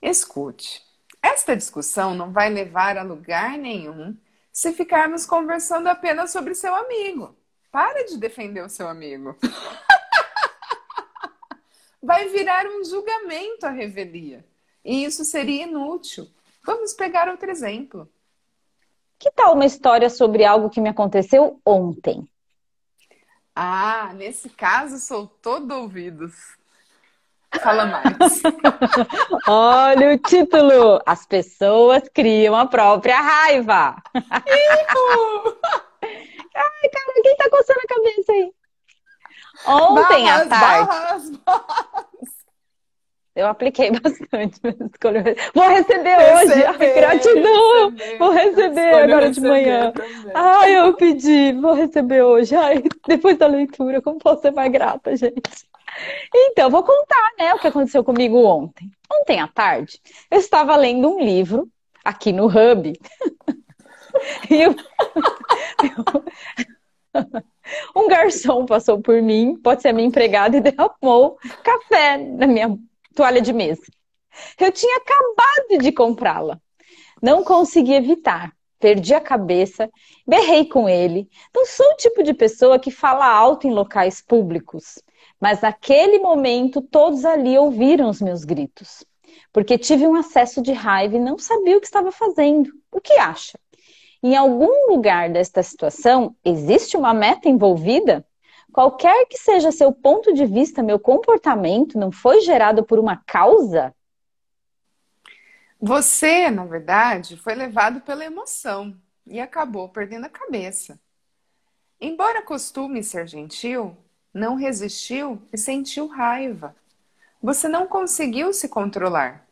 Escute, esta discussão não vai levar a lugar nenhum se ficarmos conversando apenas sobre seu amigo. Para de defender o seu amigo. <laughs> vai virar um julgamento a revelia. E isso seria inútil. Vamos pegar outro exemplo. Que tal uma história sobre algo que me aconteceu ontem? Ah, nesse caso sou todo ouvidos. Fala mais. <laughs> Olha o título: As pessoas criam a própria raiva. Ai, cara, quem tá coçando a cabeça aí? Ontem barras, à tarde. Barras, barras. Eu apliquei <laughs> bastante. Vou receber hoje. Ai, gratidão. Receber, vou receber agora de manhã. Também. Ai, eu pedi. Vou receber hoje. Ai, depois da leitura, como posso ser mais grata, gente? Então, vou contar, né, o que aconteceu comigo ontem. Ontem à tarde, eu estava lendo um livro aqui no Hub. <laughs> e eu... <laughs> um garçom passou por mim, pode ser a minha empregada, e derramou café na minha toalha de mesa. Eu tinha acabado de comprá-la. Não consegui evitar. Perdi a cabeça, berrei com ele. Não sou o tipo de pessoa que fala alto em locais públicos, mas naquele momento todos ali ouviram os meus gritos, porque tive um acesso de raiva e não sabia o que estava fazendo. O que acha? Em algum lugar desta situação existe uma meta envolvida? Qualquer que seja seu ponto de vista, meu comportamento não foi gerado por uma causa? Você, na verdade, foi levado pela emoção e acabou perdendo a cabeça. Embora costume ser gentil, não resistiu e sentiu raiva. Você não conseguiu se controlar.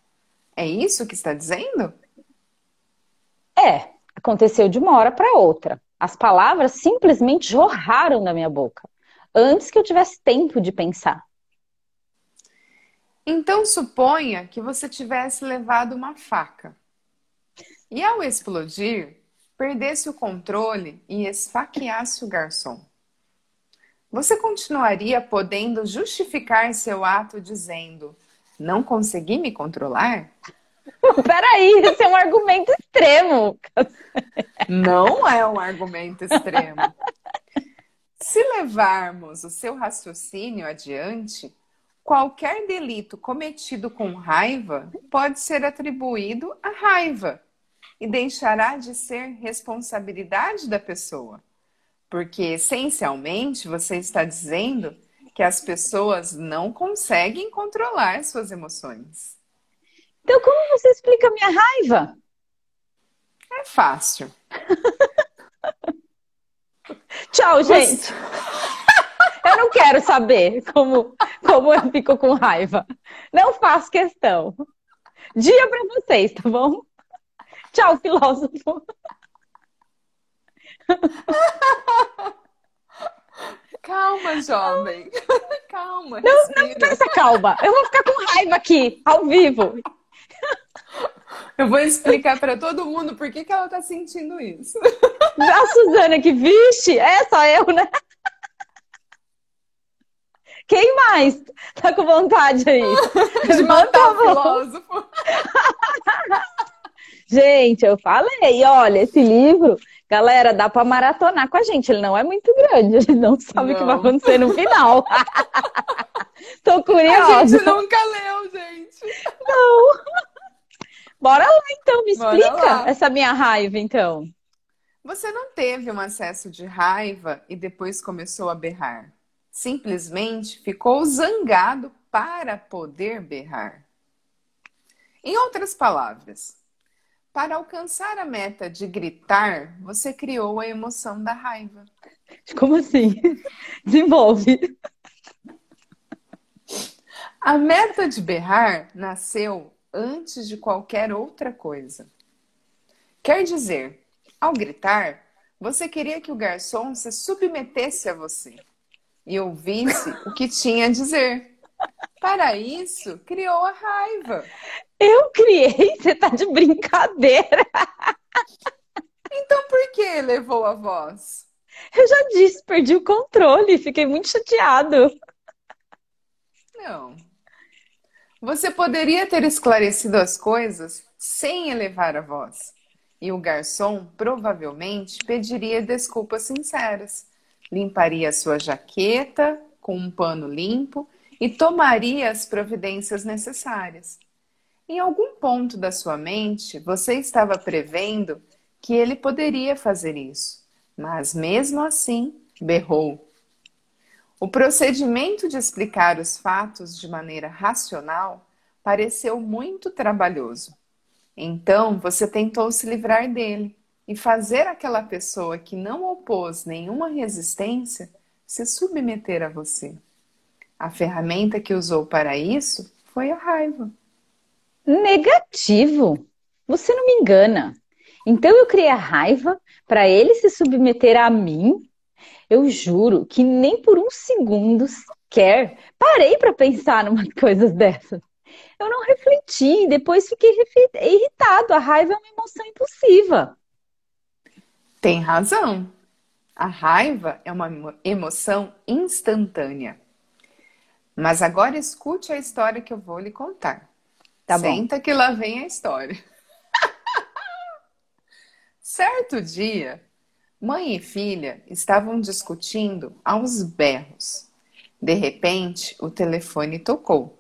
É isso que está dizendo? É, aconteceu de uma hora para outra. As palavras simplesmente jorraram da minha boca antes que eu tivesse tempo de pensar. Então suponha que você tivesse levado uma faca e, ao explodir, perdesse o controle e esfaqueasse o garçom. Você continuaria podendo justificar seu ato dizendo: Não consegui me controlar? Peraí, esse é um argumento extremo. Não é um argumento extremo. Se levarmos o seu raciocínio adiante, qualquer delito cometido com raiva pode ser atribuído à raiva. e deixará de ser responsabilidade da pessoa. Porque, essencialmente, você está dizendo que as pessoas não conseguem controlar suas emoções. Então, como você explica a minha raiva? É fácil. <laughs> Tchau, gente. Você... <laughs> Eu não quero saber como, como eu fico com raiva. Não faço questão. Dia para vocês, tá bom? Tchau, filósofo. <laughs> Calma, jovem. <laughs> Calma. Não, não peça calma. Eu vou ficar com raiva aqui, ao vivo. Eu vou explicar para todo mundo por que, que ela tá sentindo isso. <laughs> A Suzana que, vixe, é só eu, né? Quem mais tá com vontade aí? De matar o filósofo. Gente, eu falei, olha, esse livro, galera, dá para maratonar com a gente. Ele não é muito grande, <laughs> a gente não sabe não. o que vai acontecer no final. <laughs> Tô curiosa. A gente nunca leu, gente. Não. Bora lá então, me explica essa minha raiva então. Você não teve um acesso de raiva e depois começou a berrar. Simplesmente ficou zangado para poder berrar. Em outras palavras, para alcançar a meta de gritar, você criou a emoção da raiva. Como assim? <laughs> Desenvolve. A meta de berrar nasceu antes de qualquer outra coisa. Quer dizer, ao gritar, você queria que o garçom se submetesse a você e ouvisse o que tinha a dizer. Para isso, criou a raiva. Eu criei? <laughs> Você tá de brincadeira. Então por que levou a voz? Eu já disse, perdi o controle, fiquei muito chateado. Não. Você poderia ter esclarecido as coisas sem elevar a voz. E o garçom provavelmente pediria desculpas sinceras, limparia sua jaqueta com um pano limpo e tomaria as providências necessárias. Em algum ponto da sua mente, você estava prevendo que ele poderia fazer isso, mas mesmo assim berrou. O procedimento de explicar os fatos de maneira racional pareceu muito trabalhoso. Então você tentou se livrar dele e fazer aquela pessoa que não opôs nenhuma resistência se submeter a você. A ferramenta que usou para isso foi a raiva. Negativo. Você não me engana. Então eu criei a raiva para ele se submeter a mim. Eu juro que nem por um segundo sequer parei para pensar numa <laughs> coisas dessas. Eu não refleti, depois fiquei irritado. A raiva é uma emoção impulsiva. Tem razão. A raiva é uma emoção instantânea. Mas agora escute a história que eu vou lhe contar. Tá Senta que lá vem a história. <laughs> certo dia, mãe e filha estavam discutindo aos berros. De repente, o telefone tocou.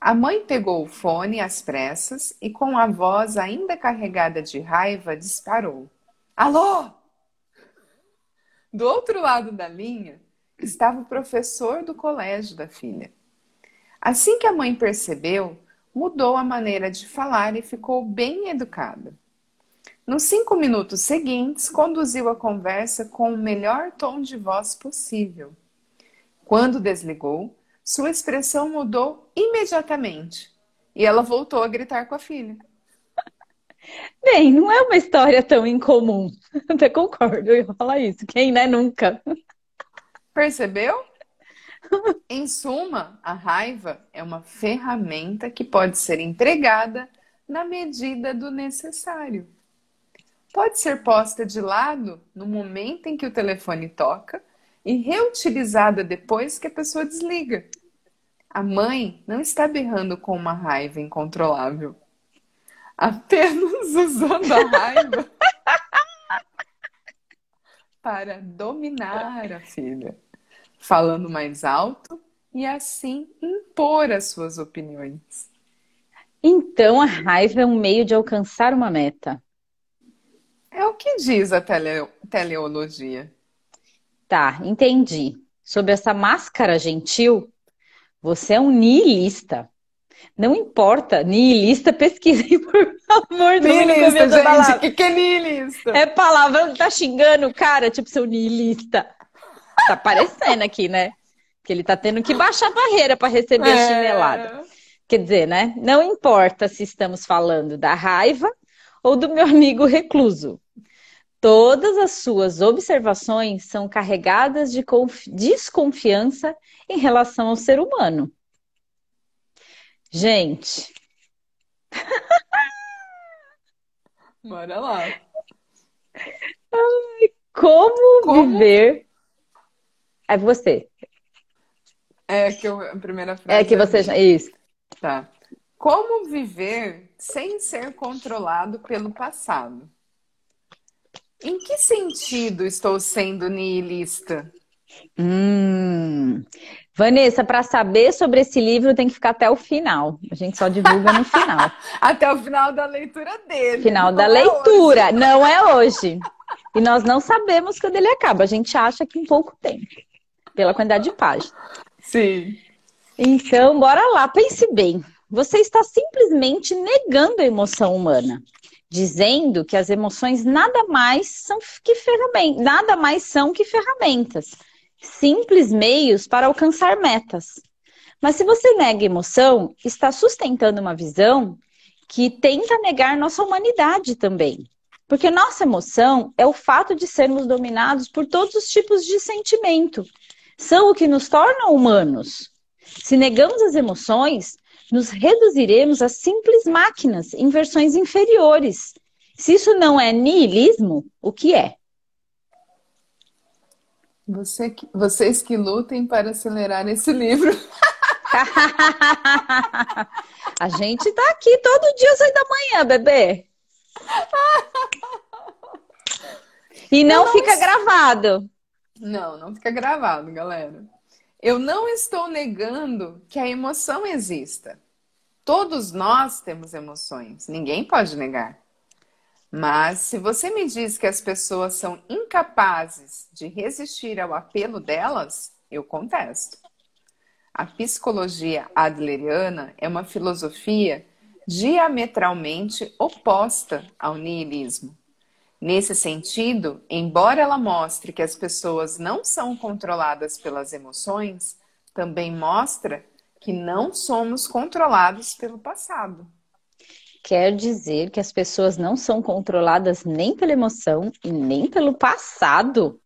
A mãe pegou o fone às pressas e, com a voz ainda carregada de raiva, disparou: Alô? Do outro lado da linha estava o professor do colégio da filha. Assim que a mãe percebeu, mudou a maneira de falar e ficou bem educada. Nos cinco minutos seguintes, conduziu a conversa com o melhor tom de voz possível. Quando desligou, sua expressão mudou imediatamente e ela voltou a gritar com a filha. <laughs> Bem, não é uma história tão incomum. <laughs> Até concordo, eu ia falar isso. Quem, né? Nunca. Percebeu? Em suma, a raiva é uma ferramenta que pode ser empregada na medida do necessário. Pode ser posta de lado no momento em que o telefone toca e reutilizada depois que a pessoa desliga. A mãe não está berrando com uma raiva incontrolável, apenas usando a raiva <laughs> para dominar a filha falando mais alto e assim impor as suas opiniões. Então a raiva é um meio de alcançar uma meta. É o que diz a tele, teleologia. Tá, entendi. Sobre essa máscara gentil, você é um niilista. Não importa, niilista, <laughs> pesquisem, por Deus. Niilista, gente, o que, que é niilista? É palavra, tá xingando o cara, tipo, seu niilista. Tá aparecendo aqui, né? Que ele tá tendo que baixar a barreira para receber é... a chinelada. Quer dizer, né? Não importa se estamos falando da raiva ou do meu amigo recluso. Todas as suas observações são carregadas de desconfiança em relação ao ser humano. Gente. Bora lá. como, como, viver. É você. É que eu, a primeira frase. É que você. É isso. Tá. Como viver sem ser controlado pelo passado? Em que sentido estou sendo niilista? Hum. Vanessa, para saber sobre esse livro tem que ficar até o final. A gente só divulga no final. <laughs> até o final da leitura dele. Final da é leitura, hoje. não é hoje. E nós não sabemos quando ele acaba. A gente acha que em pouco tempo, pela quantidade de páginas. Sim. Então, bora lá, pense bem. Você está simplesmente negando a emoção humana dizendo que as emoções nada mais são que ferramentas, nada mais são que ferramentas, simples meios para alcançar metas. Mas se você nega emoção, está sustentando uma visão que tenta negar nossa humanidade também. Porque nossa emoção é o fato de sermos dominados por todos os tipos de sentimento. São o que nos torna humanos. Se negamos as emoções, nos reduziremos a simples máquinas em versões inferiores. Se isso não é niilismo, o que é? Você, vocês que lutem para acelerar esse livro. <laughs> a gente tá aqui todo dia às oito da manhã, bebê. <laughs> E não, não fica gravado. Não, não fica gravado, galera. Eu não estou negando que a emoção exista. Todos nós temos emoções, ninguém pode negar. Mas se você me diz que as pessoas são incapazes de resistir ao apelo delas, eu contesto. A psicologia adleriana é uma filosofia diametralmente oposta ao niilismo. Nesse sentido, embora ela mostre que as pessoas não são controladas pelas emoções, também mostra que não somos controlados pelo passado. Quer dizer que as pessoas não são controladas nem pela emoção e nem pelo passado?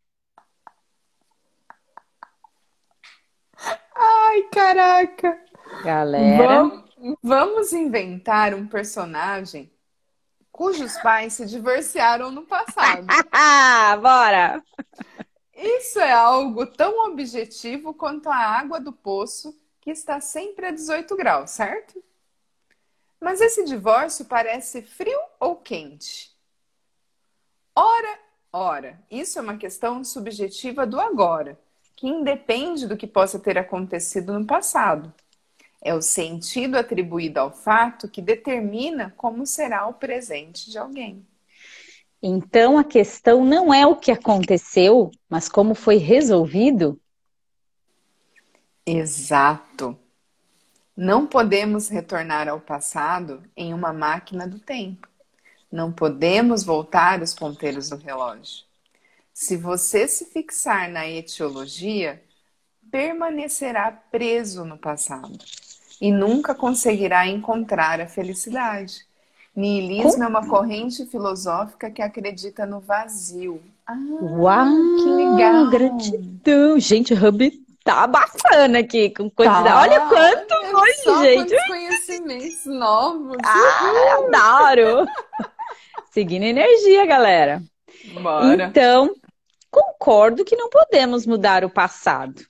Ai, caraca! Galera. Vamos inventar um personagem cujos pais se divorciaram no passado. <laughs> Bora! Isso é algo tão objetivo quanto a água do poço que está sempre a 18 graus, certo? Mas esse divórcio parece frio ou quente? Ora, ora, isso é uma questão subjetiva do agora, que independe do que possa ter acontecido no passado. É o sentido atribuído ao fato que determina como será o presente de alguém. Então a questão não é o que aconteceu, mas como foi resolvido? Exato. Não podemos retornar ao passado em uma máquina do tempo. Não podemos voltar os ponteiros do relógio. Se você se fixar na etiologia, permanecerá preso no passado e nunca conseguirá encontrar a felicidade. Nihilismo é uma corrente filosófica que acredita no vazio. Ah, Uau, que legal! Gratidão! Gente, Hub tá abafando aqui com coisa. Tá. Olha quanto foi, só gente! conhecimentos novos. Ah, adoro! <laughs> Seguindo energia, galera. Bora. Então, concordo que não podemos mudar o passado.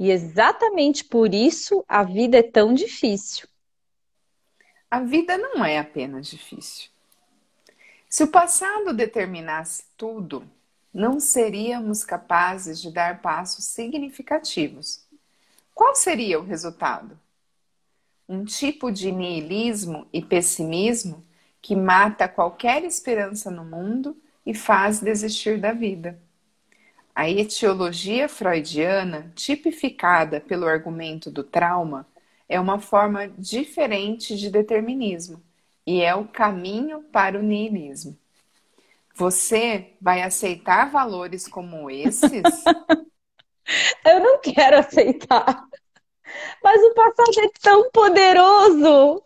E exatamente por isso a vida é tão difícil. A vida não é apenas difícil. Se o passado determinasse tudo, não seríamos capazes de dar passos significativos. Qual seria o resultado? Um tipo de niilismo e pessimismo que mata qualquer esperança no mundo e faz desistir da vida. A etiologia freudiana, tipificada pelo argumento do trauma, é uma forma diferente de determinismo e é o caminho para o niilismo. Você vai aceitar valores como esses? <laughs> Eu não quero aceitar. Mas o passado é tão poderoso.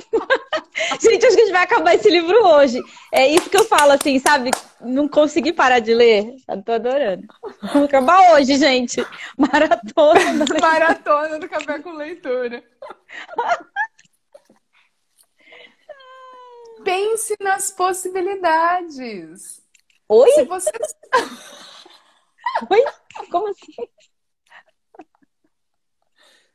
<laughs> gente, acho que a gente vai acabar esse livro hoje. É isso que eu falo, assim, sabe? Não consegui parar de ler. Tô adorando. Vamos acabar hoje, gente. <laughs> Maratona. <laughs> Maratona do café com leitura. <laughs> Pense nas possibilidades. Oi? Se você... Oi? Como assim?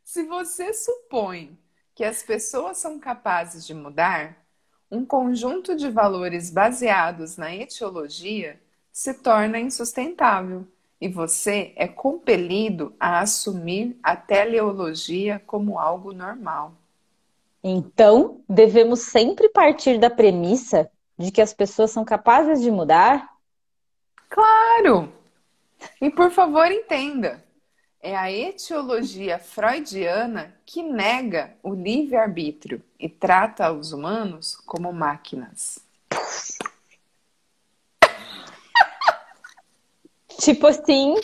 Se você supõe que as pessoas são capazes de mudar, um conjunto de valores baseados na etiologia se torna insustentável e você é compelido a assumir a teleologia como algo normal. Então, devemos sempre partir da premissa de que as pessoas são capazes de mudar? Claro! E por favor, entenda: é a etiologia freudiana que nega o livre-arbítrio e trata os humanos como máquinas. <laughs> Tipo assim,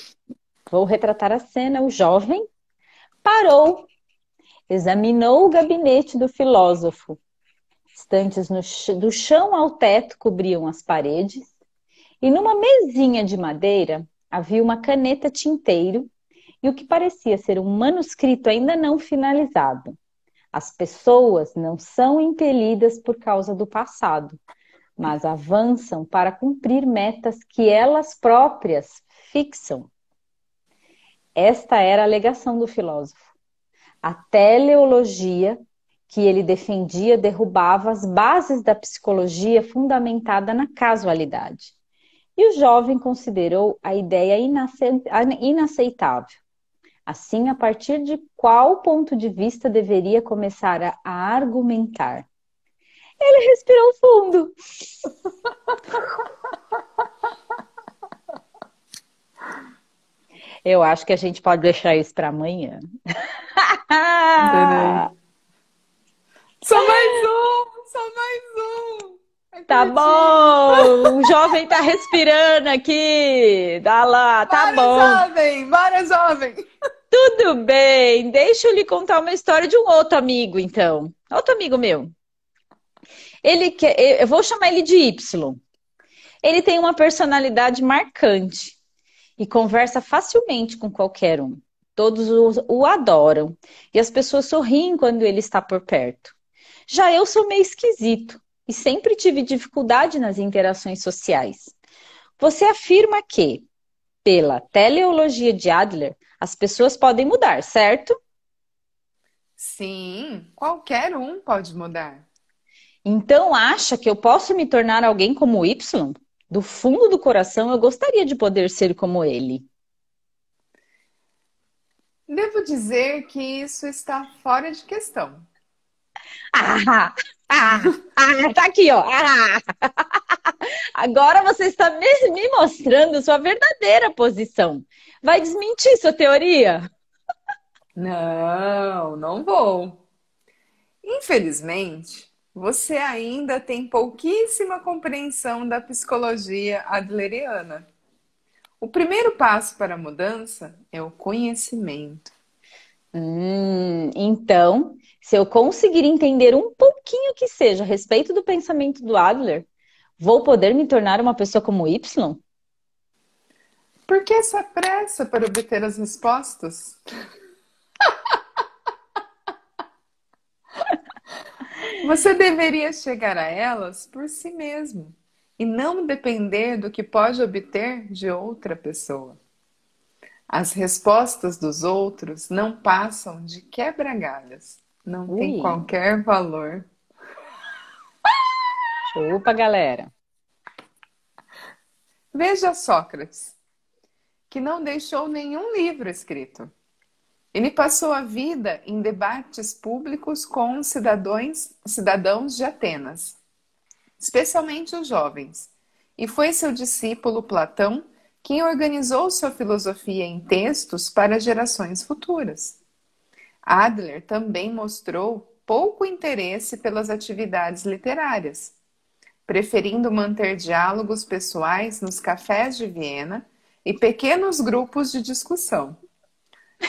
vou retratar a cena: o jovem parou, examinou o gabinete do filósofo. Estantes no, do chão ao teto cobriam as paredes, e numa mesinha de madeira havia uma caneta tinteiro e o que parecia ser um manuscrito ainda não finalizado. As pessoas não são impelidas por causa do passado, mas avançam para cumprir metas que elas próprias fixam. Esta era a alegação do filósofo. A teleologia que ele defendia derrubava as bases da psicologia fundamentada na casualidade. E o jovem considerou a ideia inaceitável. Assim, a partir de qual ponto de vista deveria começar a, a argumentar? Ele respirou fundo. <laughs> Eu acho que a gente pode deixar isso para amanhã. <laughs> só mais um, só mais um. Tá bom, <laughs> o jovem tá respirando aqui. Dá lá, tá bora, bom. jovem, bora, jovem. Tudo bem, deixa eu lhe contar uma história de um outro amigo, então. Outro amigo meu. Ele quer, eu vou chamar ele de Y. Ele tem uma personalidade marcante e conversa facilmente com qualquer um. Todos o, o adoram e as pessoas sorriem quando ele está por perto. Já eu sou meio esquisito e sempre tive dificuldade nas interações sociais. Você afirma que, pela teleologia de Adler, as pessoas podem mudar, certo? Sim, qualquer um pode mudar. Então acha que eu posso me tornar alguém como Y? Do fundo do coração eu gostaria de poder ser como ele. Devo dizer que isso está fora de questão. <laughs> Ah, ah, ah, tá aqui, ó. Ah. <laughs> Agora você está me, me mostrando sua verdadeira posição. Vai desmentir sua teoria? Não, não vou. Infelizmente, você ainda tem pouquíssima compreensão da psicologia adleriana. O primeiro passo para a mudança é o conhecimento. Hum, então, se eu conseguir entender um pouquinho que seja a respeito do pensamento do Adler, vou poder me tornar uma pessoa como Y? Por que essa pressa para obter as respostas? <laughs> Você deveria chegar a elas por si mesmo e não depender do que pode obter de outra pessoa. As respostas dos outros não passam de quebra-galhas, não Ui. tem qualquer valor. Chupa, galera. Veja Sócrates que não deixou nenhum livro escrito. Ele passou a vida em debates públicos com cidadãos, cidadãos de Atenas, especialmente os jovens, e foi seu discípulo Platão quem organizou sua filosofia em textos para gerações futuras. Adler também mostrou pouco interesse pelas atividades literárias, preferindo manter diálogos pessoais nos cafés de Viena e pequenos grupos de discussão.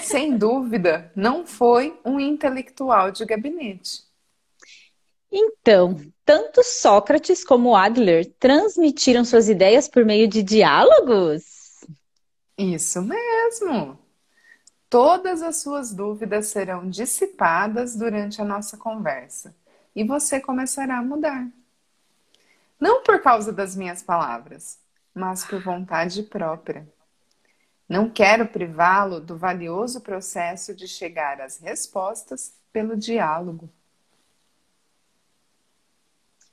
Sem dúvida, não foi um intelectual de gabinete. Então, tanto Sócrates como Adler transmitiram suas ideias por meio de diálogos? Isso mesmo! Todas as suas dúvidas serão dissipadas durante a nossa conversa e você começará a mudar. Não por causa das minhas palavras, mas por vontade própria. Não quero privá-lo do valioso processo de chegar às respostas pelo diálogo.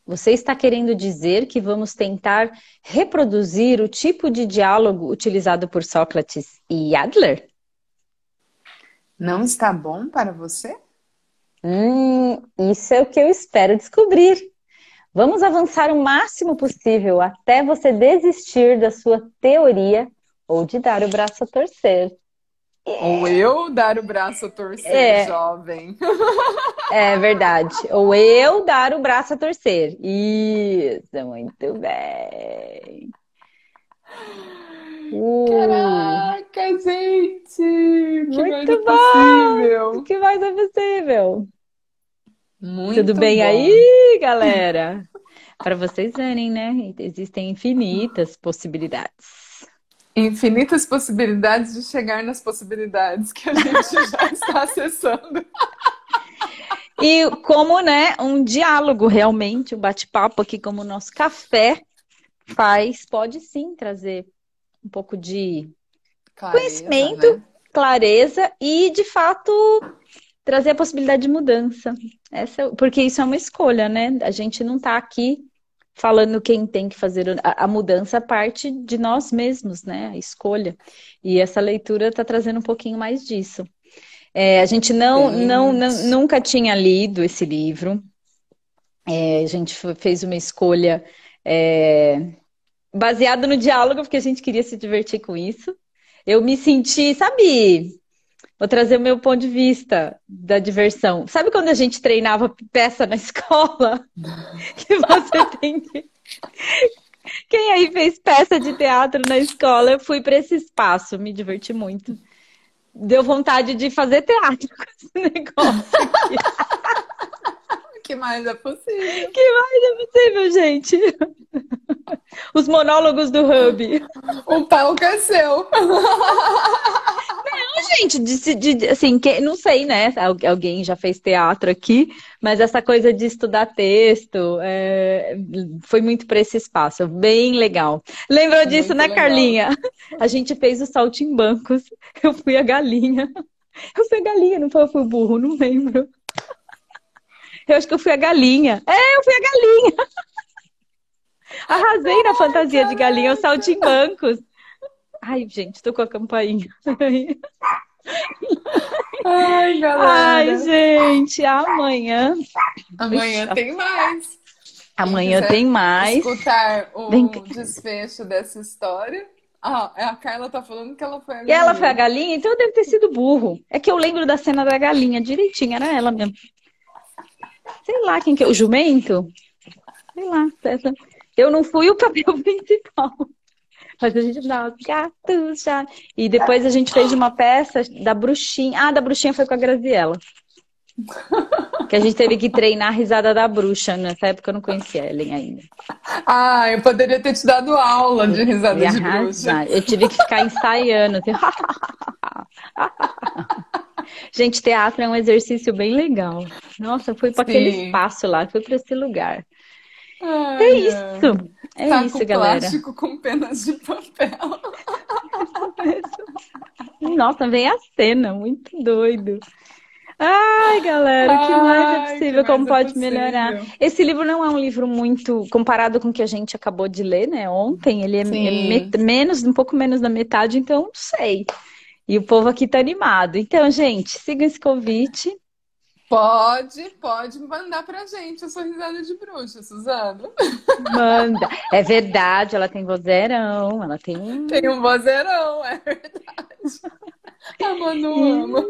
Você está querendo dizer que vamos tentar reproduzir o tipo de diálogo utilizado por Sócrates e Adler? Não está bom para você? Hum, isso é o que eu espero descobrir. Vamos avançar o máximo possível até você desistir da sua teoria ou de dar o braço a torcer. Ou eu dar o braço a torcer, é. jovem. <laughs> É verdade. Ou eu dar o braço a torcer. Isso, muito bem. Uh. Caraca, gente! Que muito mais é bom! possível? O que mais é possível? Muito Tudo bem bom. aí, galera? <laughs> Para vocês verem, né? Existem infinitas possibilidades. Infinitas possibilidades de chegar nas possibilidades que a gente já <laughs> está acessando. E como, né, um diálogo realmente, um bate-papo aqui como o nosso café faz, pode sim trazer um pouco de Clareza, conhecimento, né? clareza e, de fato, trazer a possibilidade de mudança. Essa, porque isso é uma escolha, né? A gente não está aqui falando quem tem que fazer a, a mudança parte de nós mesmos, né? A escolha. E essa leitura está trazendo um pouquinho mais disso. É, a gente não, não, não, nunca tinha lido esse livro. É, a gente fez uma escolha é, baseada no diálogo, porque a gente queria se divertir com isso. Eu me senti, sabe? Vou trazer o meu ponto de vista da diversão. Sabe quando a gente treinava peça na <laughs> escola? Que você <laughs> tem que. Quem aí fez peça de teatro na escola? Eu fui para esse espaço, me diverti muito. Deu vontade de fazer teatro <laughs> com esse negócio aqui. O que mais é possível? que mais é possível, gente? <laughs> Os monólogos do Hub. O palco é seu. Não, gente, de, de, assim, que, não sei, né? Al- Alguém já fez teatro aqui, mas essa coisa de estudar texto é, foi muito para esse espaço, bem legal. Lembrou disso, Muito né, legal. Carlinha? A gente fez o saltimbancos. <laughs> Eu fui a galinha. Eu fui a galinha, não foi? Eu fui o burro, não lembro. Eu acho que eu fui a galinha. É, eu fui a galinha. <laughs> Arrasei na fantasia de galinha, os saltimbancos. Ai, gente, tô com a campainha. Ai, galera. Ai, gente, amanhã. Amanhã Ixi, tem mais. Amanhã tem mais. Escutar o Vem desfecho dessa história. Ah, a Carla tá falando que ela foi a E ela galinha. foi a galinha, então deve ter sido burro. É que eu lembro da cena da galinha direitinho, era ela mesmo. Sei lá quem que é. O jumento? Sei lá. essa- Eu não fui o papel <laughs> principal. Mas a gente dá os gatos já. E depois a gente fez uma peça da bruxinha. Ah, da bruxinha foi com a Graziella. <laughs> Que a gente teve que treinar a risada da bruxa. Nessa época eu não conhecia a Ellen ainda. Ah, eu poderia ter te dado aula de risada de bruxa. Eu tive que ficar ensaiando. assim. <laughs> <laughs> Gente, teatro é um exercício bem legal. Nossa, fui para aquele espaço lá, fui para esse lugar. Ai, É isso. É Saco isso, galera. plástico com penas de papel. <laughs> Nossa, vem a cena, muito doido. Ai, galera, o que mais é possível? Como é pode melhorar? possível? Esse livro não é um livro muito comparado com o que a gente acabou de ler, né? Ontem, ele é, é menos, um pouco menos da metade, então não sei. E o povo aqui tá animado. Então, gente, siga esse convite. Pode, pode mandar pra gente a sua risada de bruxa, Suzana. <laughs> Manda. É verdade, ela tem vozeirão, ela tem um. Tem um vozeirão, é verdade. A Manu ama.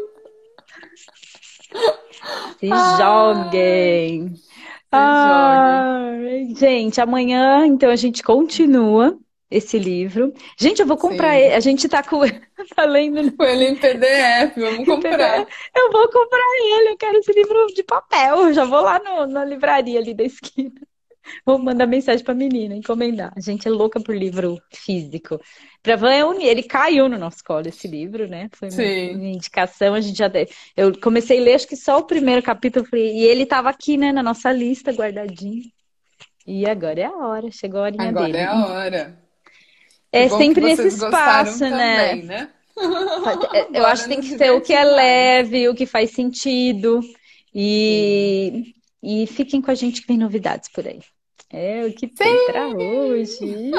Se joguem. Se Ai, gente, amanhã então a gente continua esse livro. Gente, eu vou comprar ele. A gente tá com <laughs> tá lendo no Com ele em PDF, vamos comprar. Eu vou comprar ele, eu quero esse livro de papel. Eu já vou lá no- na livraria ali da esquina. <laughs> Vou mandar mensagem pra menina, encomendar. A gente é louca por livro físico. Pra Van é um- ele caiu no nosso colo esse livro, né? Foi minha, minha indicação. A gente já eu comecei a ler acho que só o primeiro capítulo e ele tava aqui, né, na nossa lista guardadinho. E agora é a hora, chegou a horinha Agora dele. é a hora. É sempre nesse espaço, né? também, né? <laughs> Eu Bora acho que tem que ser o que é leve, o que faz sentido. E, e fiquem com a gente que vem novidades por aí. É o que tem pra hoje. <laughs>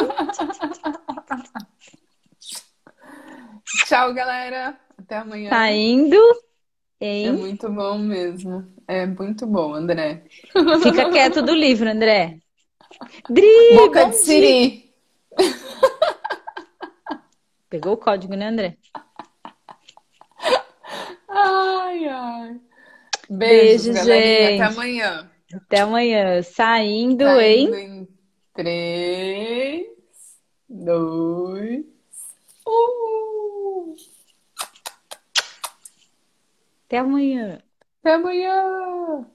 Tchau, galera. Até amanhã. Tá indo, É hein? muito bom mesmo. É muito bom, André. Fica <laughs> quieto do livro, André. Dri, Boca de dia. siri. Pegou o código, né, André? Ai, ai. Beijo, galerinha. gente. Até amanhã. Até amanhã. Saindo, Tá hein? em três, dois, um. Até amanhã. Até amanhã.